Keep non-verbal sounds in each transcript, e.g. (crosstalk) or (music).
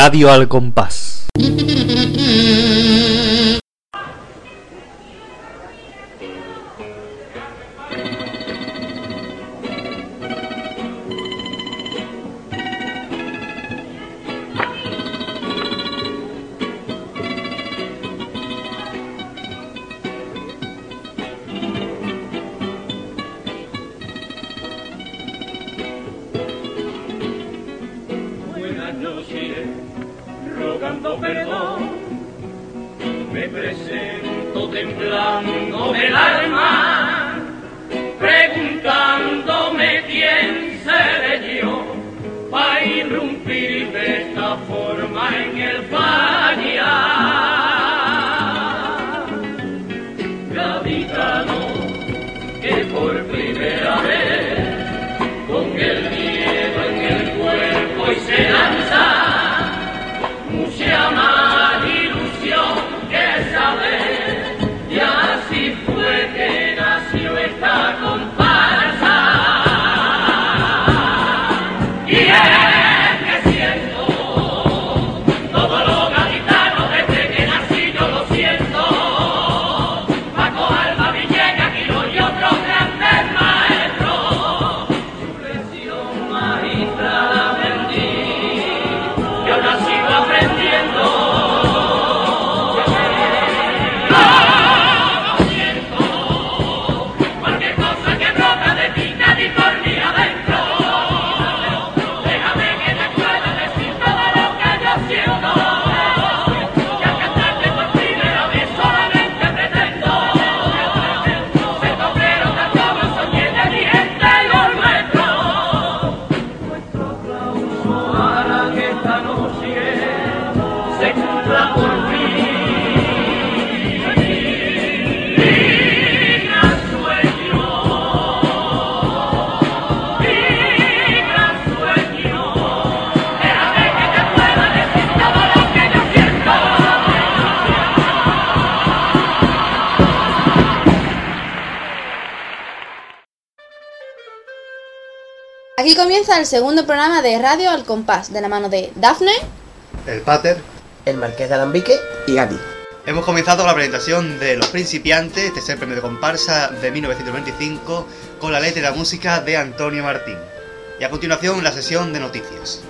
Radio al Compás. Comienza el segundo programa de Radio al Compás, de la mano de Dafne. El Pater. El Marqués de Alambique y Gatti. Hemos comenzado la presentación de Los Principiantes, tercer premio de comparsa de 1925, con la letra y la música de Antonio Martín. Y a continuación la sesión de noticias.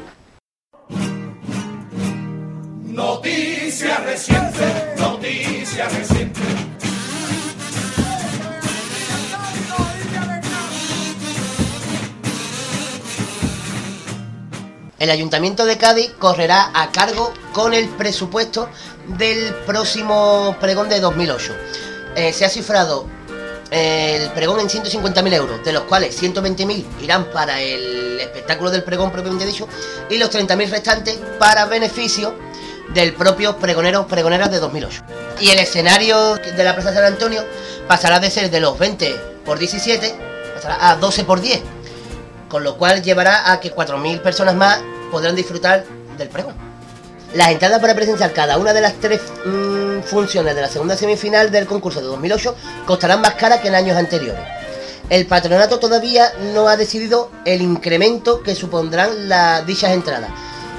Noticia reciente, noticia reciente. El Ayuntamiento de Cádiz correrá a cargo con el presupuesto del próximo pregón de 2008. Eh, se ha cifrado el pregón en 150.000 euros, de los cuales 120.000 irán para el espectáculo del pregón propiamente dicho y los 30.000 restantes para beneficio del propio pregoneros pregoneras de 2008. Y el escenario de la Plaza San Antonio pasará de ser de los 20 por 17 pasará a 12 por 10 con lo cual llevará a que 4.000 personas más podrán disfrutar del pregón. Las entradas para presenciar cada una de las tres mm, funciones de la segunda semifinal del concurso de 2008 costarán más caras que en años anteriores. El patronato todavía no ha decidido el incremento que supondrán las dichas entradas,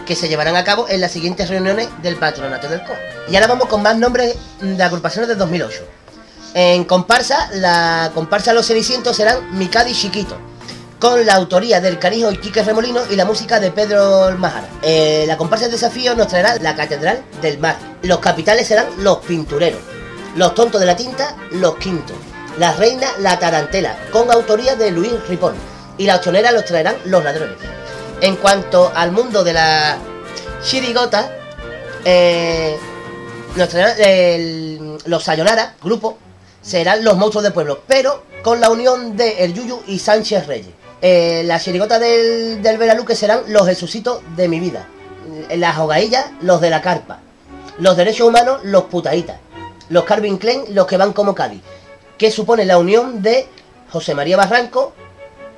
que se llevarán a cabo en las siguientes reuniones del patronato del COR. Y ahora vamos con más nombres de agrupaciones de 2008. En comparsa, la comparsa Los Cenicientos serán Mikadi Chiquito, con la autoría del Canijo y Quique Remolino y la música de Pedro Majara. Eh, la comparsa de desafío nos traerá la Catedral del Mar. Los capitales serán los pintureros. Los tontos de la tinta, los quintos. La reina, la tarantela, con autoría de Luis Ripón. Y la ochonera los traerán los ladrones. En cuanto al mundo de la chirigota, eh, nos traerán el- los Sayonara, grupo, serán los monstruos del pueblo, pero con la unión de El Yuyu y Sánchez Reyes. Eh, la chirigota del, del serán los Jesucitos de mi vida. Eh, Las hogaillas, los de la carpa. Los derechos humanos, los putaitas. Los Calvin Klein, los que van como Cádiz. Que supone la unión de José María Barranco,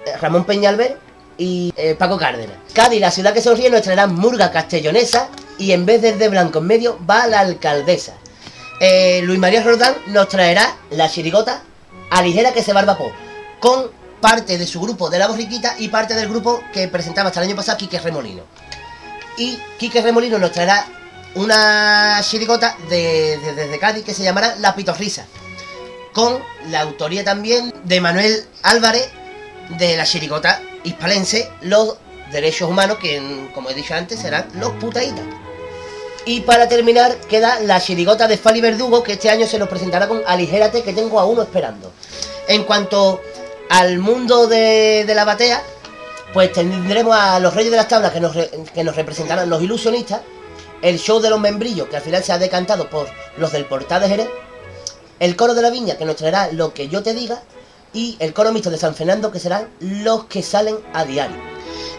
eh, Ramón Peñalver y eh, Paco Cárdenas. Cádiz, la ciudad que sonríe, nos traerá murga castellonesa y en vez de blanco en medio va la alcaldesa. Luis María Rodán nos traerá la chirigota a ligera que se barbapó con parte de su grupo de la borriquita y parte del grupo que presentaba hasta el año pasado Quique Remolino. Y Quique Remolino nos traerá una chirigota de, de- desde Cádiz que se llamará La Pitorrisa. Con la autoría también de Manuel Álvarez de la chirigota hispalense Los Derechos Humanos, que como he dicho antes serán los putaitas. Y para terminar queda la chirigota de Fali Verdugo, que este año se nos presentará con Aligérate, que tengo a uno esperando. En cuanto al mundo de, la batea, pues tendremos a los Reyes de las Tablas que nos, re- que nos representarán los ilusionistas, el show de los membrillos, que al final se ha decantado por los del Portal de Jerez, el coro de la viña, que nos traerá lo que yo te diga, y el coro mixto de San Fernando, que serán los que salen a diario.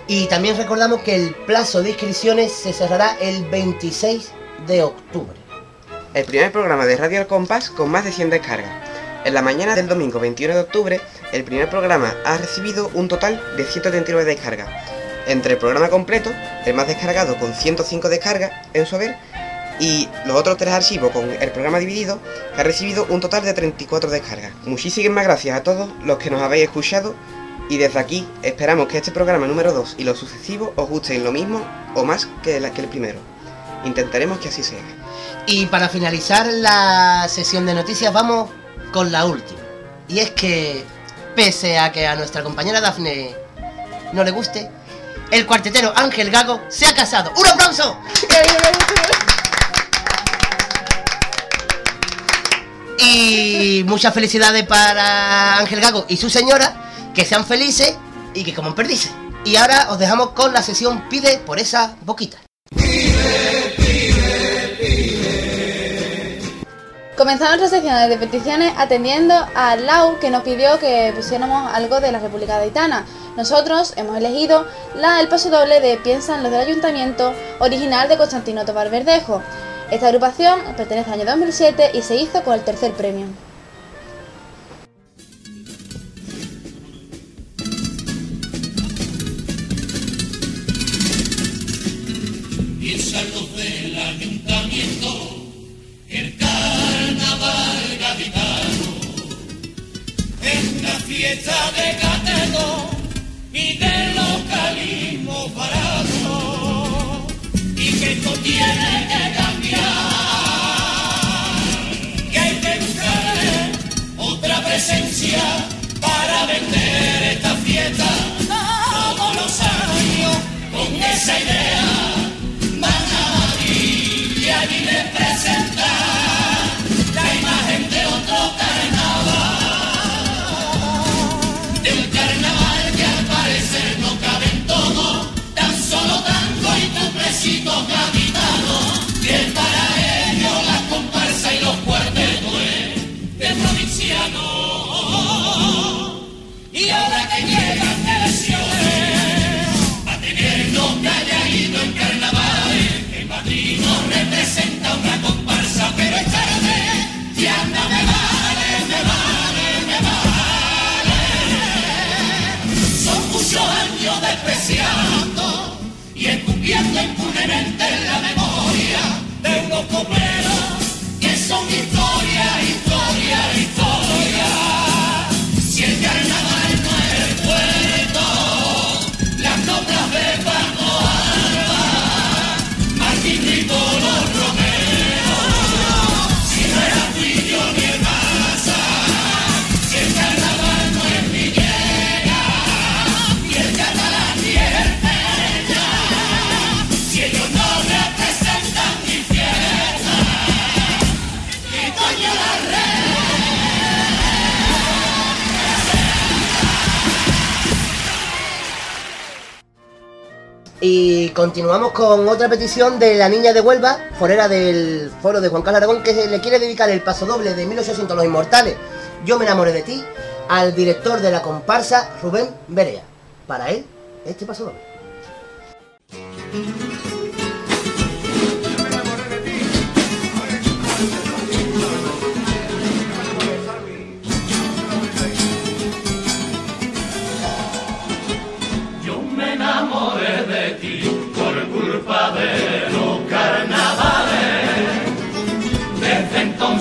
Y también recordamos que el plazo de inscripciones se cerrará el 26 de octubre. El primer programa de Radio Al Compás con más de 100 descargas. En la mañana del domingo 21 de octubre, el primer programa ha recibido un total de 139 descargas. Entre el programa completo, el más descargado con 105 descargas en su haber, y los otros tres archivos con el programa dividido, que ha recibido un total de 34 descargas. Muchísimas gracias a todos los que nos habéis escuchado y desde aquí esperamos que este programa número 2 y los sucesivos os gusten lo mismo o más que, el primero. Intentaremos que así sea. Y para finalizar la sesión de noticias vamos con la última. Y es que, pese a que a nuestra compañera Dafne no le guste, el cuartetero Ángel Gago se ha casado. ¡Un aplauso! Y muchas felicidades para Ángel Gago y su señora, que sean felices y que coman perdices. Y ahora os dejamos con la sesión Pide por esa boquita. Comenzamos nuestra sección de peticiones atendiendo a Lau que nos pidió que pusiéramos algo de la República Gaitana. Nosotros hemos elegido la El Paso Doble de Piensan los del Ayuntamiento, original de Constantino Tobar Verdejo. Esta agrupación pertenece al año 2007 y se hizo con el tercer premio. Carnaval gaditano, es una fiesta de catego y de localismo barato, y que esto tiene que cambiar, que hay que buscar otra presencia para vender esta fiesta todos los años con esa idea despreciando y escupiendo impunemente en la memoria. De unos copleros continuamos con otra petición de la niña de Huelva, forera del foro de Juan Carlos Aragón, que le quiere dedicar el paso doble de 1800 Los Inmortales. Yo me enamoré de ti, al director de la comparsa Rubén Berea. Para él, este paso doble.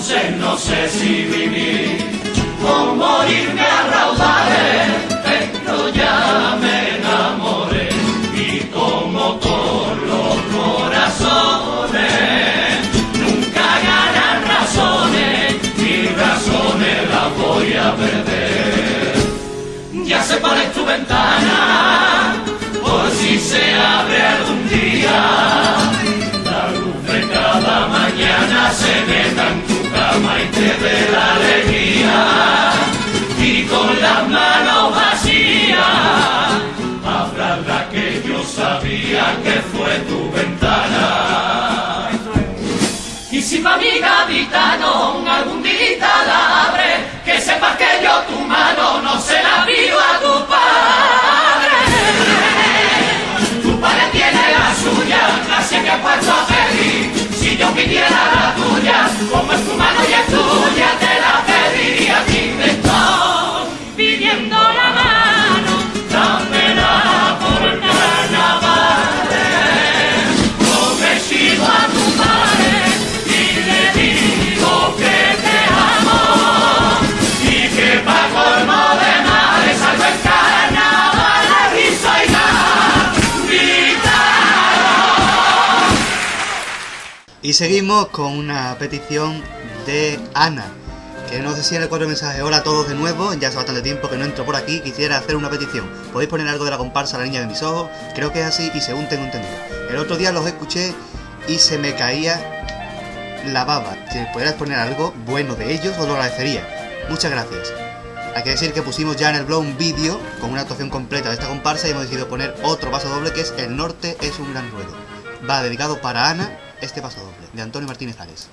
entonces no sé si vivir o morirme a raudales, pero ya me enamoré y como todos los corazones nunca ganan razones y razones las voy a perder. Ya sé tu ventana, por si se abre algún día. Tu cama y te dé la alegría. Y con las manos vacías, abras la que yo sabía que fue tu ventana. Y si pa' mi gaditano algún día la abre, que sepas que yo tu mano no se la pido a tu padre. Tu padre tiene la suya, así que puesto a pedir. Si yo pidiera la tuya, como es tu mano y es tuya, Y seguimos con una petición de Ana, que no sé si en el cuatro mensajes. Hola a todos de nuevo, ya hace bastante tiempo que no entro por aquí, quisiera hacer una petición. ¿Podéis poner algo de la comparsa La Niña de mis Ojos? Creo que es así y según tengo entendido. El otro día los escuché y se me caía la baba. Si pudieras poner algo bueno de ellos, os lo agradecería. Muchas gracias. Hay que decir que pusimos ya en el blog un vídeo con una actuación completa de esta comparsa y hemos decidido poner otro paso doble que es El Norte es un gran ruedo. Va dedicado para Ana este paso doble, de Antonio Martínez Ares.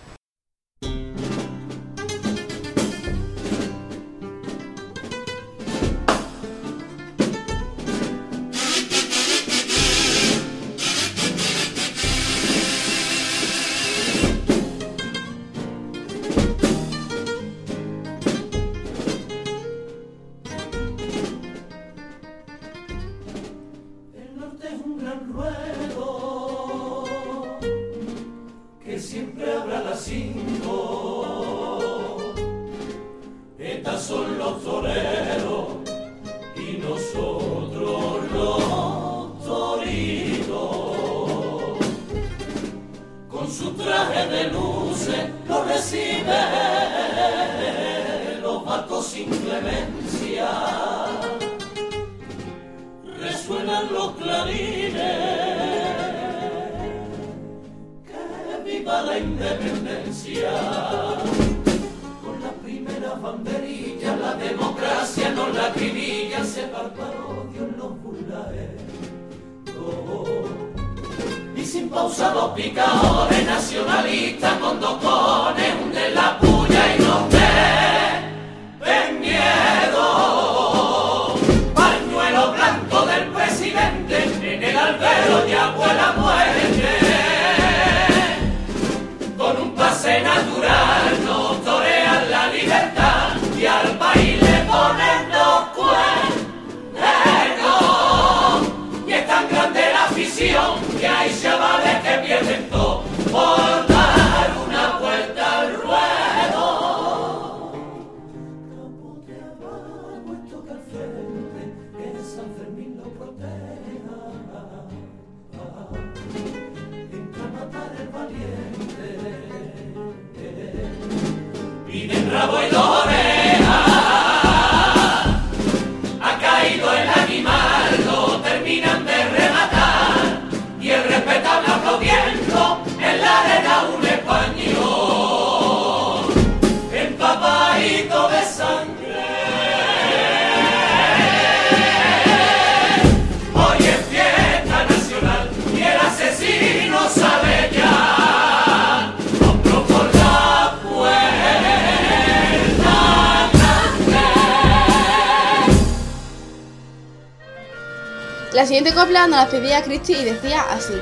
La siguiente copla nos la pedía Cristi y decía así.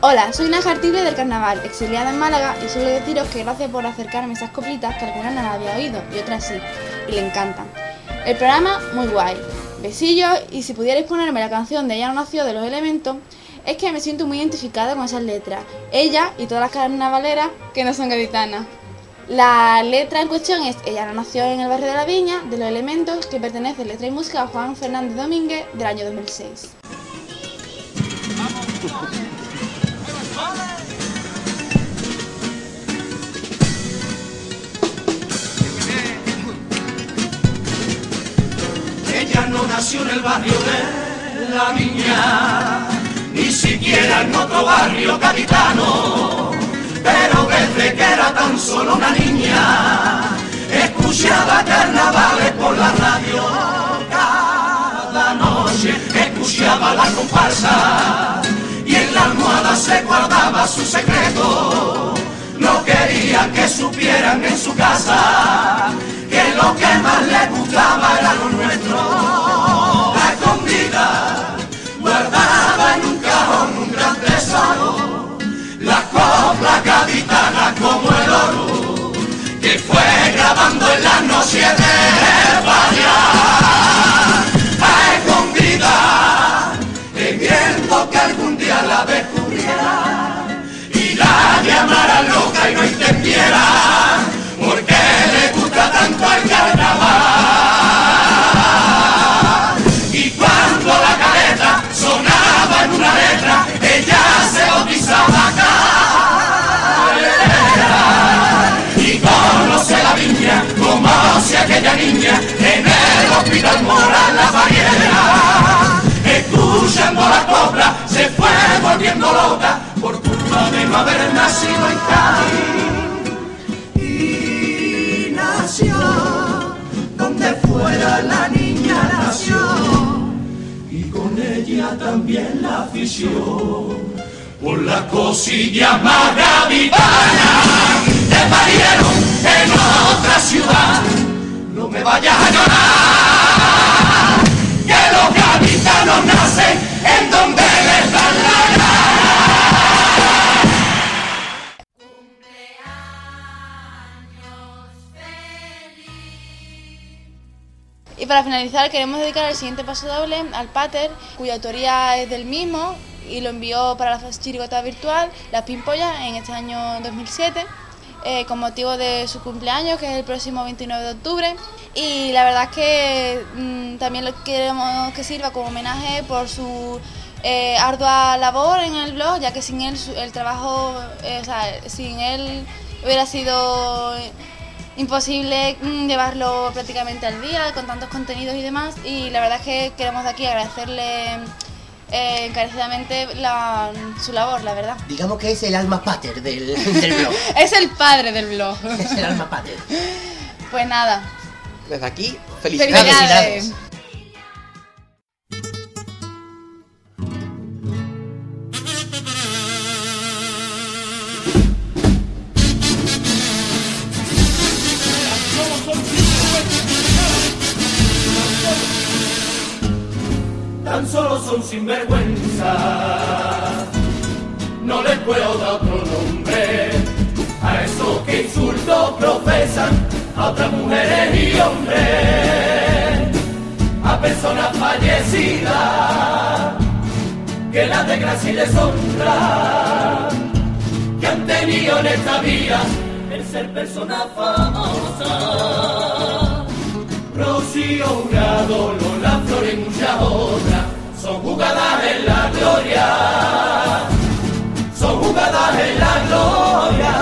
Hola, soy una artible del carnaval, exiliada en Málaga y suelo deciros que gracias por acercarme esas coplitas que algunas no las había oído y otras sí, y le encantan. El programa, muy guay. Besillos y si pudierais ponerme la canción de Ella no nació de los elementos, es que me siento muy identificada con esas letras. Ella y todas las carnavaleras que no son gaditanas. La letra en cuestión es Ella no nació en el barrio de la Viña, de los elementos, que pertenece letra y música a Juan Fernández Domínguez del año 2006. Ella no nació en el barrio de la Viña, ni siquiera en otro barrio capitano, pero desde que era tan solo una niña, escuchaba carnavales por la radio. Cada noche, escuchaba la comparsa se guardaba su secreto. No quería que supieran en su casa que lo que más le gustaba era lo nuestro. Entendiera por qué le gusta tanto el carnaval. Y cuando la careta sonaba en una letra, ella se bautizaba carrera. Y conoce la viña como si aquella niña en el hospital moral la pariera. Escuchando la copla se fue volviendo loca por culpa de no haber nacido en Cádiz. También la afición por la cosilla más gaditana. Te parieron en otra ciudad, no me vayas a llorar. Que los gaditanos nacen Y para finalizar queremos dedicar el siguiente paso doble al Pater, cuya autoría es del mismo y lo envió para la chirigota virtual Las Pimpollas en este año 2007 eh, con motivo de su cumpleaños que es el próximo 29 de octubre. Y la verdad es que mm, también lo queremos que sirva como homenaje por su eh, ardua labor en el blog ya que sin él el trabajo, eh, o sea, sin él hubiera sido imposible mm, llevarlo prácticamente al día con tantos contenidos y demás y la verdad es que queremos de aquí agradecerle eh, encarecidamente la- su labor, la verdad. Digamos que es el alma pater del, (laughs) del blog. (laughs) Es el padre del blog. Es el alma pater. Pues nada, Desde aquí, felicidades. felicidades. Sinvergüenza. No les puedo dar otro nombre a esos que insultos profesan a otras mujeres y hombres, a personas fallecidas que la desgracia y deshonra que han tenido en esta vida el ser personas famosas. Rocío Jurado, Lola Flores y muchas otras son jugadas en la gloria, son jugadas en la gloria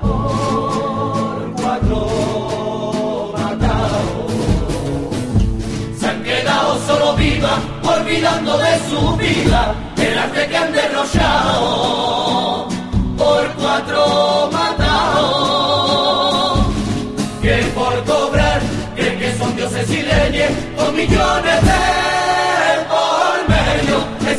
por cuatro matados. Se han quedado solo vivas, olvidando de su vida el arte que han derrochado por cuatro matados que por cobrar creen que son dioses y leyes con millones de.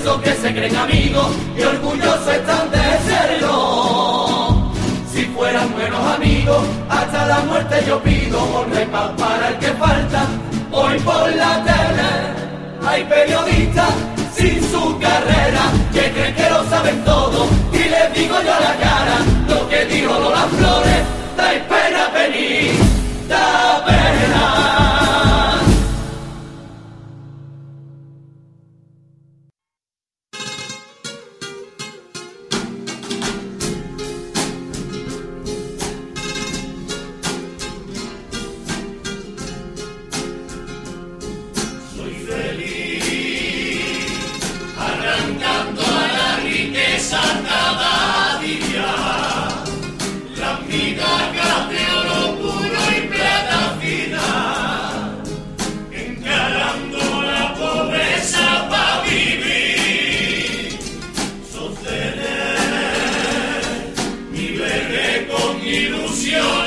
Esos que se creen amigos y orgullosos están de serlo. Si fueran buenos amigos, hasta la muerte yo pido paz para el que falta. Hoy por la tele hay periodistas sin su carrera que creen que lo saben todo y les digo yo a la cara lo que dijo Lola Flores da pena venir da pena Sostener mi bebé con ilusión.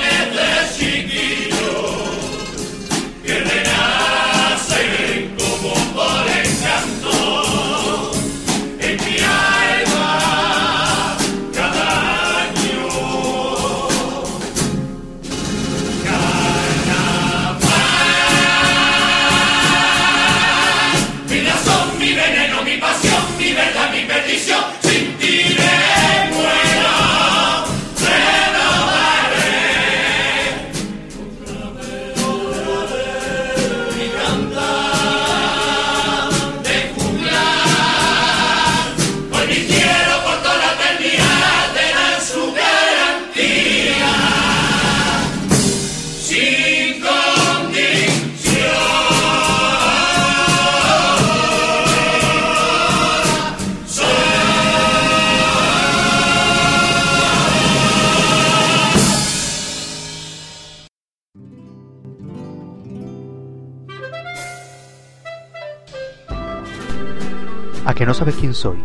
Que no sabes quién soy?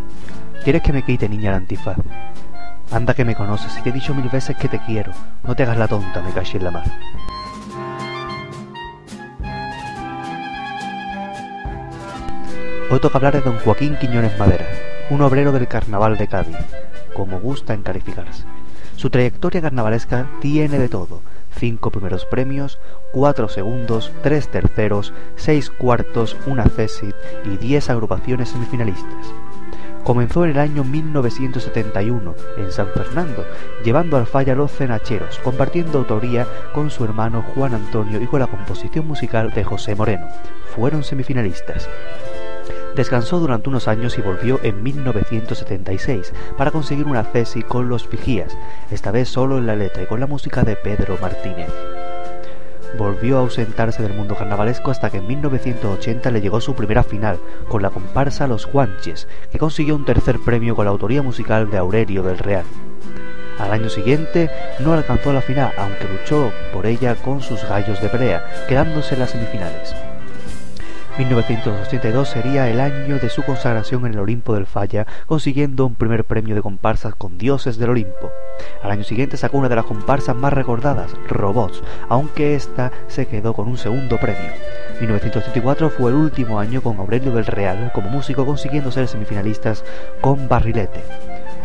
¿Quieres que me quite, niña, la antifaz? Anda que me conoces, y te he dicho mil veces que te quiero. No te hagas la tonta, me caché en la mar. Hoy toca hablar de don Joaquín Quiñones Madera, un obrero del carnaval de Cádiz, como gusta en calificarse. Su trayectoria carnavalesca tiene de todo. Cinco primeros premios, cuatro segundos, tres terceros, seis cuartos, una cesit y diez agrupaciones semifinalistas. Comenzó en el año 1971 en San Fernando, llevando al falla los cenacheros, compartiendo autoría con su hermano Juan Antonio y con la composición musical de José Moreno. Fueron semifinalistas. Descansó durante unos años y volvió en 1976 para conseguir una cesi con los Vigías, esta vez solo en la letra y con la música de Pedro Martínez. Volvió a ausentarse del mundo carnavalesco hasta que en 1980 le llegó su primera final, con la comparsa Los Guanches, que consiguió un tercer premio con la autoría musical de Aurelio del Real. Al año siguiente no alcanzó la final, aunque luchó por ella con sus gallos de pelea, quedándose en las semifinales. 1982 sería el año de su consagración en el Olimpo del Falla, consiguiendo un primer premio de comparsas con Dioses del Olimpo. Al año siguiente sacó una de las comparsas más recordadas, Robots, aunque ésta se quedó con un segundo premio. 1984 fue el último año con Aurelio del Real como músico consiguiendo ser semifinalistas con Barrilete.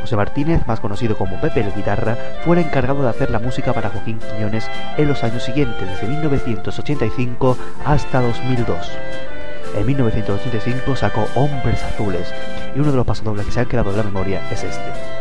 José Martínez, más conocido como Pepe el Guitarra, fue el encargado de hacer la música para Joaquín Quiñones en los años siguientes, desde 1985 hasta 2002. En 1985 sacó Hombres Azules y uno de los pasodobles que se han quedado en la memoria es este.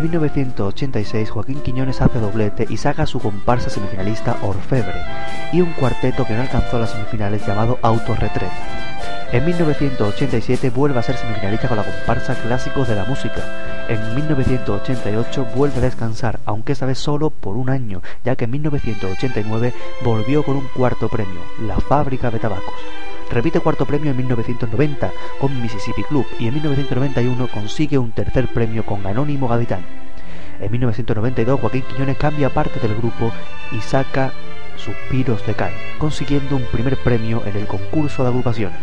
En 1986 Joaquín Quiñones hace doblete y saca su comparsa semifinalista Orfebre y un cuarteto que no alcanzó las semifinales llamado Autorretret. En 1987 vuelve a ser semifinalista con la comparsa Clásicos de la Música. En 1988 vuelve a descansar, aunque esta vez solo por un año, ya que en 1989 volvió con un cuarto premio, La Fábrica de Tabacos. Repite cuarto premio en 1990 con Mississippi Club y en 1991 consigue un tercer premio con Anónimo Gaditán. En 1992 Joaquín Quiñones cambia parte del grupo y saca Suspiros de Kai, consiguiendo un primer premio en el concurso de agrupaciones.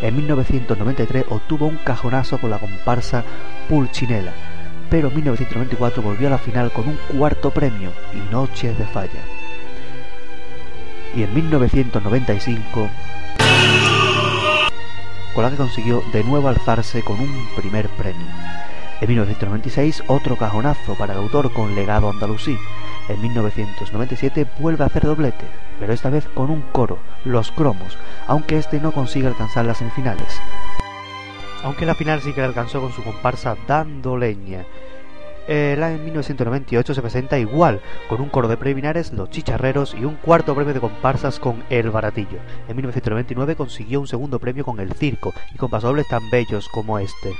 En 1993 obtuvo un cajonazo con la comparsa Pulchinela, pero en 1994 volvió a la final con un cuarto premio y Noches de Falla. Y en 1995 con la que consiguió de nuevo alzarse con un primer premio. En 1996 otro cajonazo para el autor con legado andalusí. En 1997 vuelve a hacer doblete, pero esta vez con un coro, Los Cromos, aunque este no consigue alcanzar las semifinales. Aunque la final sí que la alcanzó con su comparsa Dando Leña. El año 1998 se presenta igual, con un coro de preliminares, Los Chicharreros y un cuarto premio de comparsas con El Baratillo. En 1999 consiguió un segundo premio con El Circo y con pasodobles tan bellos como este.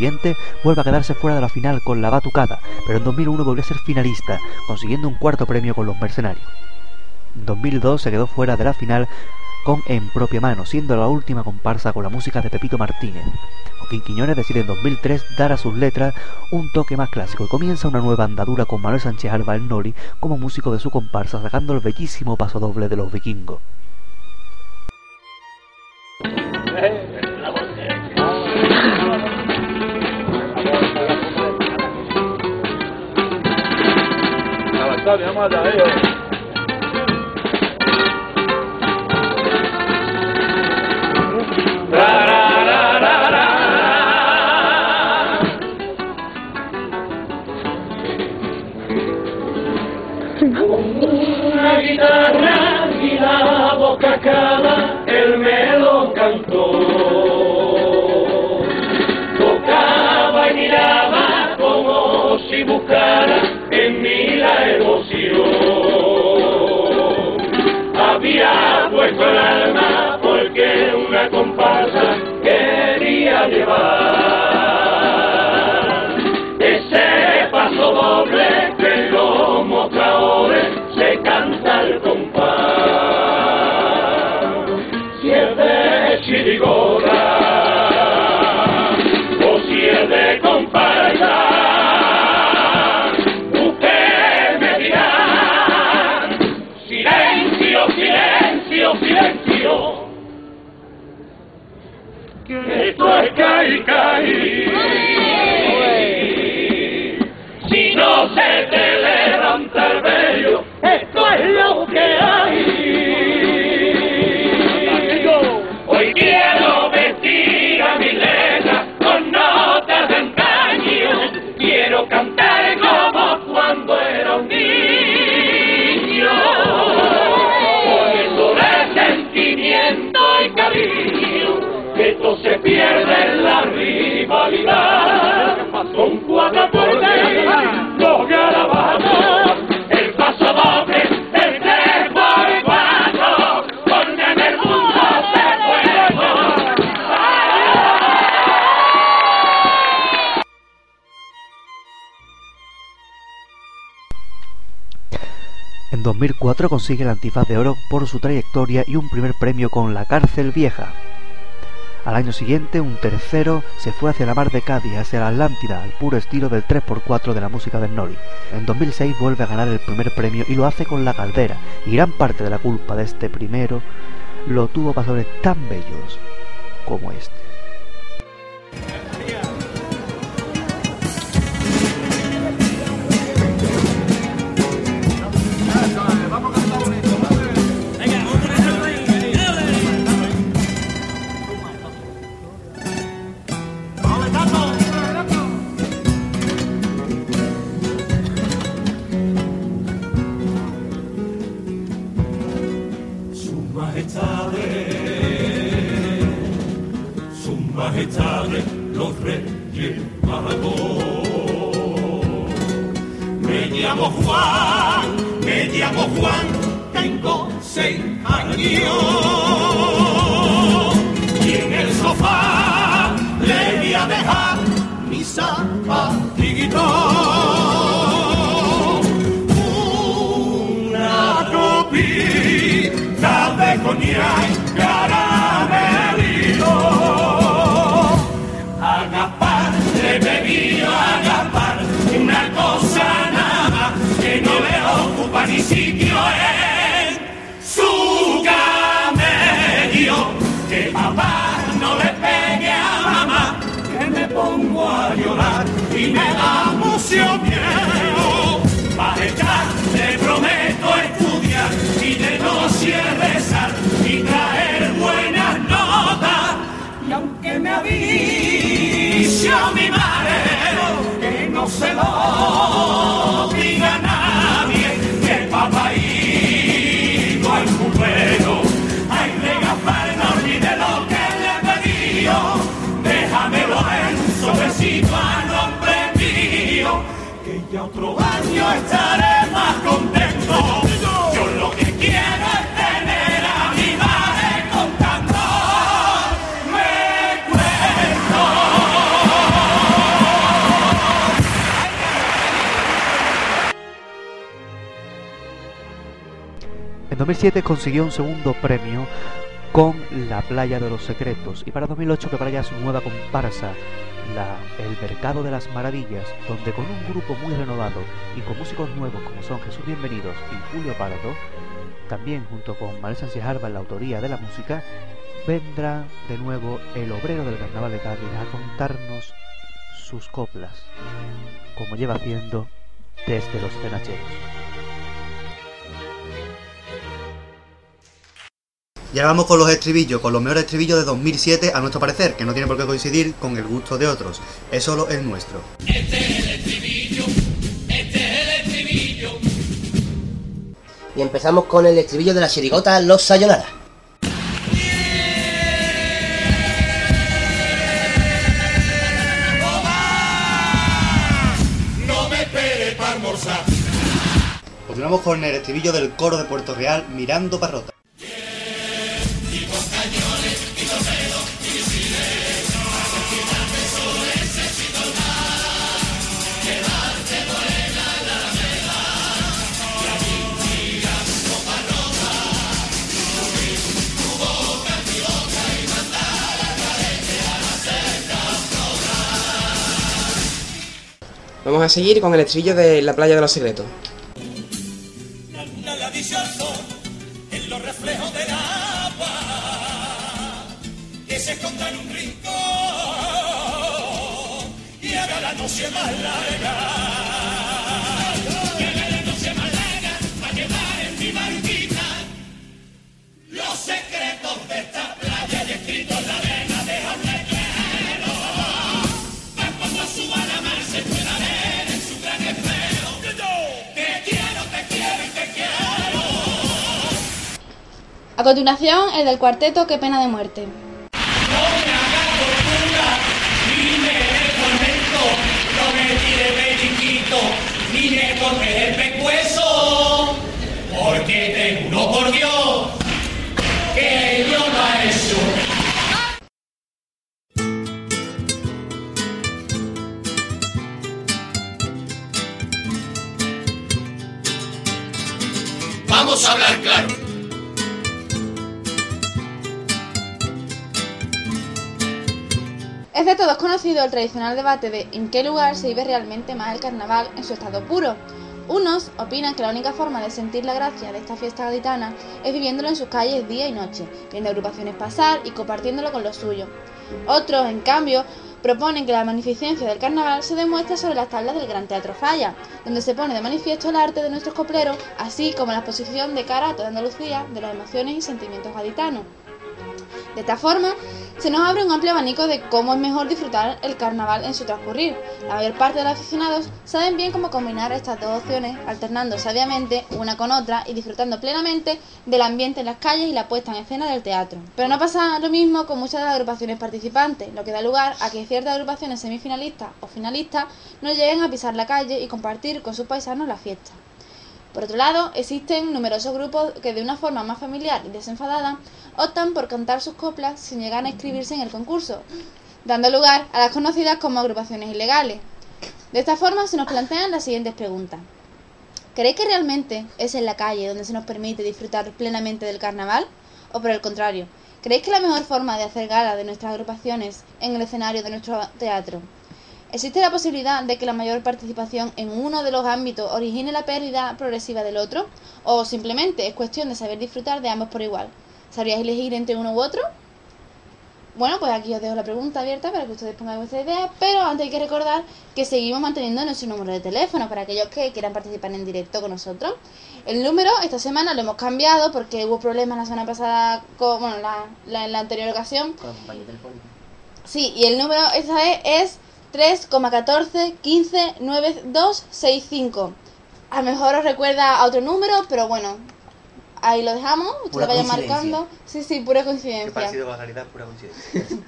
Siguiente vuelve a quedarse fuera de la final con La Batucada, pero en 2001 volvió a ser finalista, consiguiendo un cuarto premio con Los Mercenarios. En 2002 se quedó fuera de la final con En propia mano, siendo la última comparsa con la música de Pepito Martínez. Joaquín Quiñones decide en 2003 dar a sus letras un toque más clásico y comienza una nueva andadura con Manuel Sánchez Alba el Noli como músico de su comparsa sacando el bellísimo paso doble de los vikingos. Una guitarra y la boca cava, él me cantó. Tocaba y miraba como si buscara Puesto el alma porque una comparsa quería llevar Que cuarteto se pierde la rivalidad. Con cuatro acordes, los garabatos, el paso doble, el tres por en el mundo se juego. En 2004 consigue el antifaz de oro por su trayectoria y un primer premio con La Cárcel Vieja. Al año siguiente, un tercero se fue hacia la mar de Cádiz, hacia la Atlántida, al puro estilo del 3x4 de la música del Nori. En 2006 vuelve a ganar el primer premio y lo hace con La Caldera, y gran parte de la culpa de este primero lo tuvo pasadores tan bellos como este. Juan, me llamo Juan, tengo seis años. Y en el sofá le voy a dejar mi zapatito. Una copita de coñac y me da mucho miedo. Majestad, te prometo estudiar y de noche rezar y traer buenas notas. Y aunque me avise mi madre que no se lo diga 2007 consiguió un segundo premio con La Playa de los Secretos y para 2008 prepara su nueva comparsa, la El Mercado de las Maravillas, donde con un grupo muy renovado y con músicos nuevos como son Jesús Bienvenidos y Julio Pardo, también junto con Manuel Sánchez Arba en la autoría de la música, vendrá de nuevo el obrero del Carnaval de Cádiz a contarnos sus coplas, como lleva haciendo desde los cenacheros. Y ahora vamos con los estribillos, con los mejores estribillos de 2007 a nuestro parecer, que no tiene por qué coincidir con el gusto de otros, es solo el nuestro. Y empezamos con el estribillo de la chirigota Los Sayonara. Continuamos con el estribillo del coro de Puerto Real, Mirando Parrota. Vamos a seguir con el estribillo de La Playa de los Secretos. A continuación, el del cuarteto Qué pena de muerte. Conocido el tradicional debate de en qué lugar se vive realmente más el carnaval en su estado puro. Unos opinan que la única forma de sentir la gracia de esta fiesta gaditana es viviéndolo en sus calles día y noche, viendo agrupaciones pasar y compartiéndolo con los suyos. Otros, en cambio, proponen que la magnificencia del carnaval se demuestre sobre las tablas del Gran Teatro Falla, donde se pone de manifiesto el arte de nuestros copleros, así como la exposición de cara a toda Andalucía de las emociones y sentimientos gaditanos. De esta forma, se nos abre un amplio abanico de cómo es mejor disfrutar el carnaval en su transcurrir. La mayor parte de los aficionados saben bien cómo combinar estas dos opciones, alternando sabiamente una con otra y disfrutando plenamente del ambiente en las calles y la puesta en escena del teatro. Pero no pasa lo mismo con muchas de las agrupaciones participantes, lo que da lugar a que ciertas agrupaciones semifinalistas o finalistas no lleguen a pisar la calle y compartir con sus paisanos la fiesta. Por otro lado, existen numerosos grupos que de una forma más familiar y desenfadada optan por cantar sus coplas sin llegar a inscribirse en el concurso, dando lugar a las conocidas como agrupaciones ilegales. De esta forma se nos plantean las siguientes preguntas. ¿Creéis que realmente es en la calle donde se nos permite disfrutar plenamente del carnaval? ¿O por el contrario, creéis que la mejor forma de hacer gala de nuestras agrupaciones en el escenario de nuestro teatro ¿Existe la posibilidad de que la mayor participación en uno de los ámbitos origine la pérdida progresiva del otro? ¿O simplemente es cuestión de saber disfrutar de ambos por igual? ¿Sabríais elegir entre uno u otro? Bueno, pues aquí os dejo la pregunta abierta para que ustedes pongan vuestra idea, pero antes hay que recordar que seguimos manteniendo nuestro número de teléfono para aquellos que quieran participar en directo con nosotros. El número esta semana lo hemos cambiado porque hubo problemas la semana pasada con, bueno, la, la- en la anterior ocasión. Con compañía telefónica. Sí, y el número esta vez es 3,14 15 9265. A lo mejor os recuerda a otro número, pero bueno, ahí lo dejamos, Pura vayan coincidencia. marcando. Sí, sí, pura Qué coincidencia. parecido con la realidad, pura coincidencia.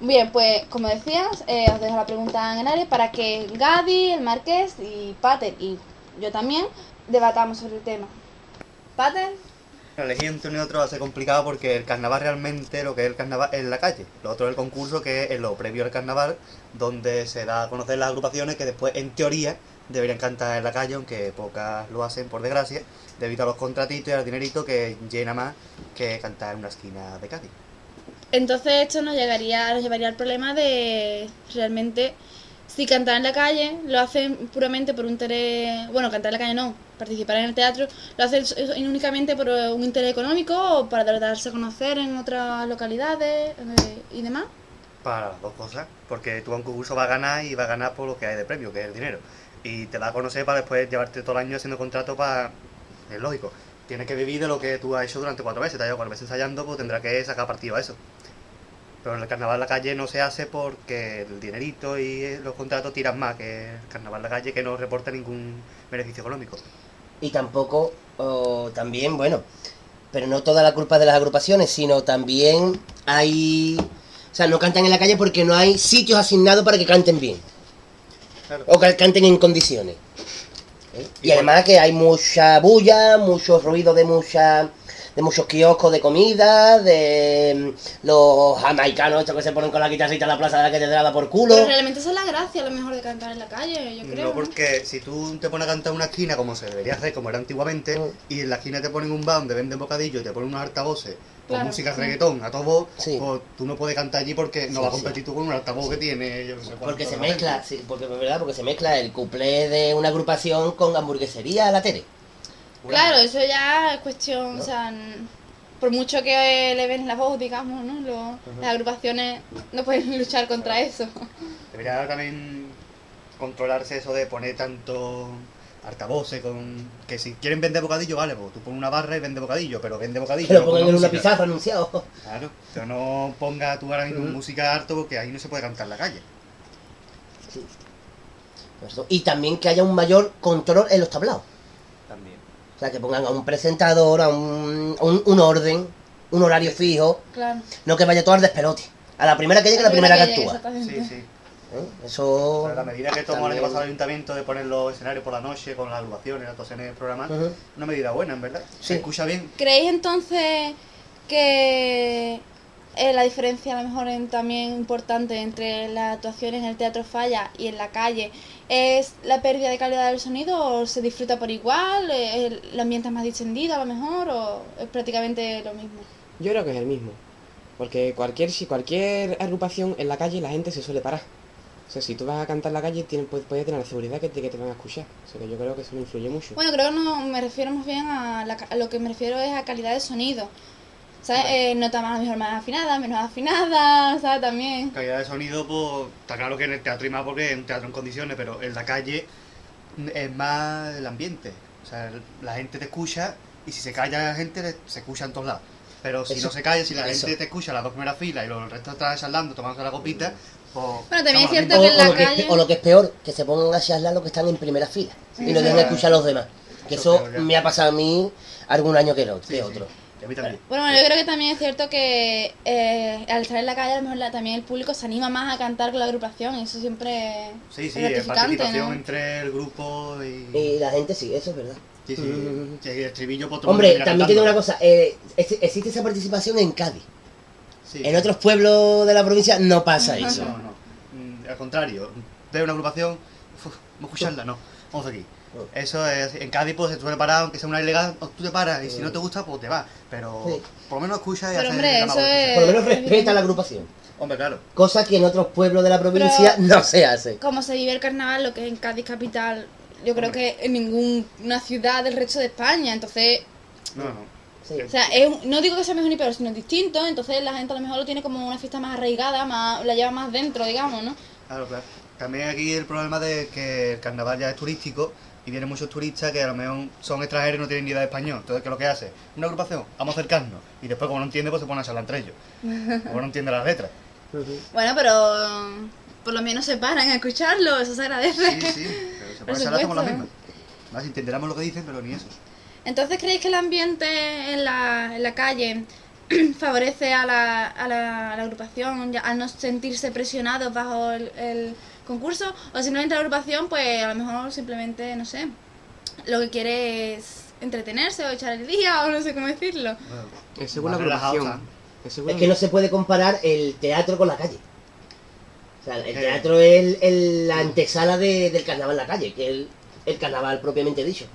Bien, pues como decías, eh, os dejo la pregunta en el aire para que Gadi, el Marqués y Pater y yo también debatamos sobre el tema. Pater, Elegir entre uno y otro va a ser complicado porque el carnaval realmente lo que es el carnaval es la calle. Lo otro es el concurso que es lo previo al carnaval, donde se da a conocer las agrupaciones que después, en teoría, deberían cantar en la calle, aunque pocas lo hacen por desgracia, debido a los contratitos y al dinerito que llena más que cantar en una esquina de Cádiz. entonces esto nos llegaría, nos llevaría al problema de realmente si cantar en la calle lo hacen puramente por un interés, bueno, cantar en la calle no, participar en el teatro, lo hacen únicamente por eh, un interés económico o para darse a conocer en otras localidades eh, y demás. Para las dos cosas, porque tú un concurso vas a ganar y vas a ganar por lo que hay de premio, que es el dinero. Y te da a conocer para después llevarte todo el año haciendo contrato para... Es lógico. Tienes que vivir de lo que tú has hecho durante cuatro meses. Te has llevado cuatro meses ensayando, pues tendrás que sacar partido a eso. Pero el carnaval en la calle no se hace porque el dinerito y eh, los contratos tiran más que el carnaval en la calle que no reporta ningún beneficio económico. Y tampoco, o también, bueno, pero no toda la culpa de las agrupaciones, sino también hay... O sea, no cantan en la calle porque no hay sitios asignados para que canten bien. Claro. O que canten en condiciones. ¿eh? Y Y además que hay mucha bulla, mucho ruido de mucha de muchos kioscos de comida, de mm, los jamaicanos estos que se ponen con la guitarrita en la plaza de la catedral por culo. Pero realmente esa es la gracia, a lo mejor, de cantar en la calle, yo creo. No, porque si tú te pones a cantar en una esquina como se debería hacer, como era antiguamente, Mm. y en la esquina te ponen un bar donde venden bocadillo y te ponen unos altavoces con Claro, música sí. reggaetón a todo Sí. pues tú no puedes cantar allí porque no Sí, vas a sí. competir tú con un altavoz que tiene. yo no sé Porque se mezcla, sí, porque es verdad, porque se mezcla el cuplé de una agrupación con hamburguesería a la tele. Claro, eso ya es cuestión, o sea, por mucho que le ven la voz, digamos, ¿no? Lo- Las agrupaciones no pueden (laughs) luchar contra eso. Debería también controlarse eso de poner tanto altavoces con que si quieren vender bocadillo vale pues tú pones una barra y vende bocadillo pero vende bocadillo no pongan una pizarra anunciado. claro pero no ponga tú ahora mismo música harto porque ahí no se puede cantar en la calle Eso. Y también que haya un mayor control en los tablados. También O sea, que pongan a un presentador, a un, un, un orden, un horario fijo. Claro. No que vaya todo al despelote. A la primera que llegue, la primera que actúa. sí sí ¿eh? Eso. O sea, la medida que tomó el año también- pasado el ayuntamiento de poner los escenarios por la noche con las agrupaciones, las actuaciones programadas, Ujú. una medida buena, en verdad. Sí. Se escucha bien. ¿Creéis entonces que eh, la diferencia a lo mejor en- también importante entre las actuaciones en el Teatro Falla y en la calle es la pérdida de calidad del sonido o se disfruta por igual? ¿El, el ambiente es más distendido a lo mejor o es prácticamente lo mismo? Yo creo que es el mismo. Porque cualquier, si cualquier agrupación en la calle la gente se suele parar. O sea, si tú vas a cantar en la calle tienes, puedes, puedes tener la seguridad que te, que te van a escuchar. O sea, que yo creo que eso no influye mucho. Bueno, creo que no me refiero más bien a, la a lo que me refiero es a calidad de sonido. ¿Sabes? Eh, nota más a lo mejor más afinada, menos afinada, ¿sabes? También. Calidad de sonido, pues está claro que en el teatro y más porque es un teatro en condiciones, pero en la calle es más el ambiente. O sea, la gente te escucha y si se calla la gente, se escucha en todos lados. Pero si Eso- no se calla, si la eso. gente te escucha las dos primeras filas y los el resto está charlando, tomándose la copita, pues... Bueno, también es cierto que en o lo que, calle- o lo que es peor, que se pongan a charlar los que están en primera fila y no dejan escuchar a los demás. Que Eso me ha pasado a mí algún año que, no, Sí, que sí. otro. Y a mí también. Bueno, yo creo que también es cierto que eh, al estar en la calle, a lo mejor la- también el público se anima más a cantar con la agrupación y eso siempre Sí, sí, es gratificante, participación ¿no? entre el grupo y... Y la gente sí, eso es verdad. Sí, sí. Mm. Sí, el estribillo, pues, todo mundo Hombre, también tiene una cosa, eh, es- existe esa participación en Cádiz. Sí. En otros pueblos de la provincia no pasa eso. No, no. Mm, Al contrario, ve una agrupación, uf, vamos a escucharla, no. Vamos aquí. Eso es, en Cádiz pues se suele parar, aunque sea una ilegal, tú te paras y si no te gusta, pues te vas. Pero Sí. por lo menos escucha y Pero, hace hombre, eso es- Por lo menos respeta la agrupación. Hombre, claro. Cosa que en otros pueblos de la provincia no se hace. Como se vive el carnaval, lo que es en Cádiz capital, yo creo que en ninguna ciudad del resto de España, entonces, No, no. Sí. o sea, es no digo que sea mejor ni peor, sino distinto, entonces la gente a lo mejor lo tiene como una fiesta más arraigada, más, la lleva más dentro, digamos, ¿no? Claro, claro. También aquí el problema de que el carnaval ya es turístico y vienen muchos turistas que a lo mejor son extranjeros y no tienen ni idea de español. Entonces, ¿qué es lo que hace? Una agrupación, vamos a acercarnos. Y después, como no entiende, pues se ponen a charlar entre ellos. Como no entiende las letras. Bueno, pero um, por lo menos se paran a escucharlo, eso se agradece. Sí, sí. Pero se a charlar como las mismas. Más entenderemos lo que dicen, pero ni eso. Entonces, ¿creéis que el ambiente en la, en la calle (clears throat) favorece a la, a la, a la agrupación ya- al no sentirse presionados bajo el, el concurso? ¿O simplemente la agrupación, pues a lo mejor simplemente, no sé, lo que quiere es entretenerse o echar el día o no sé cómo decirlo? Bueno, Es según la agrupación. Es según Es la- que no se puede comparar el teatro con la calle. O sea, el Eh. teatro es el- el- la antesala de- del carnaval en la calle, que es el, el carnaval propiamente dicho.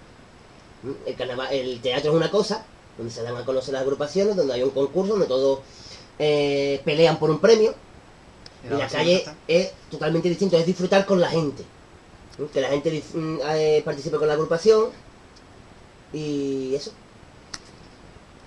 El, carnaval, el teatro es una cosa, donde se dan a conocer las agrupaciones, donde hay un concurso, donde todos eh, pelean por un premio. Y la calle es totalmente distinto, es disfrutar con la gente. ¿Mm? Que la gente mm, eh, participe con la agrupación. Y eso.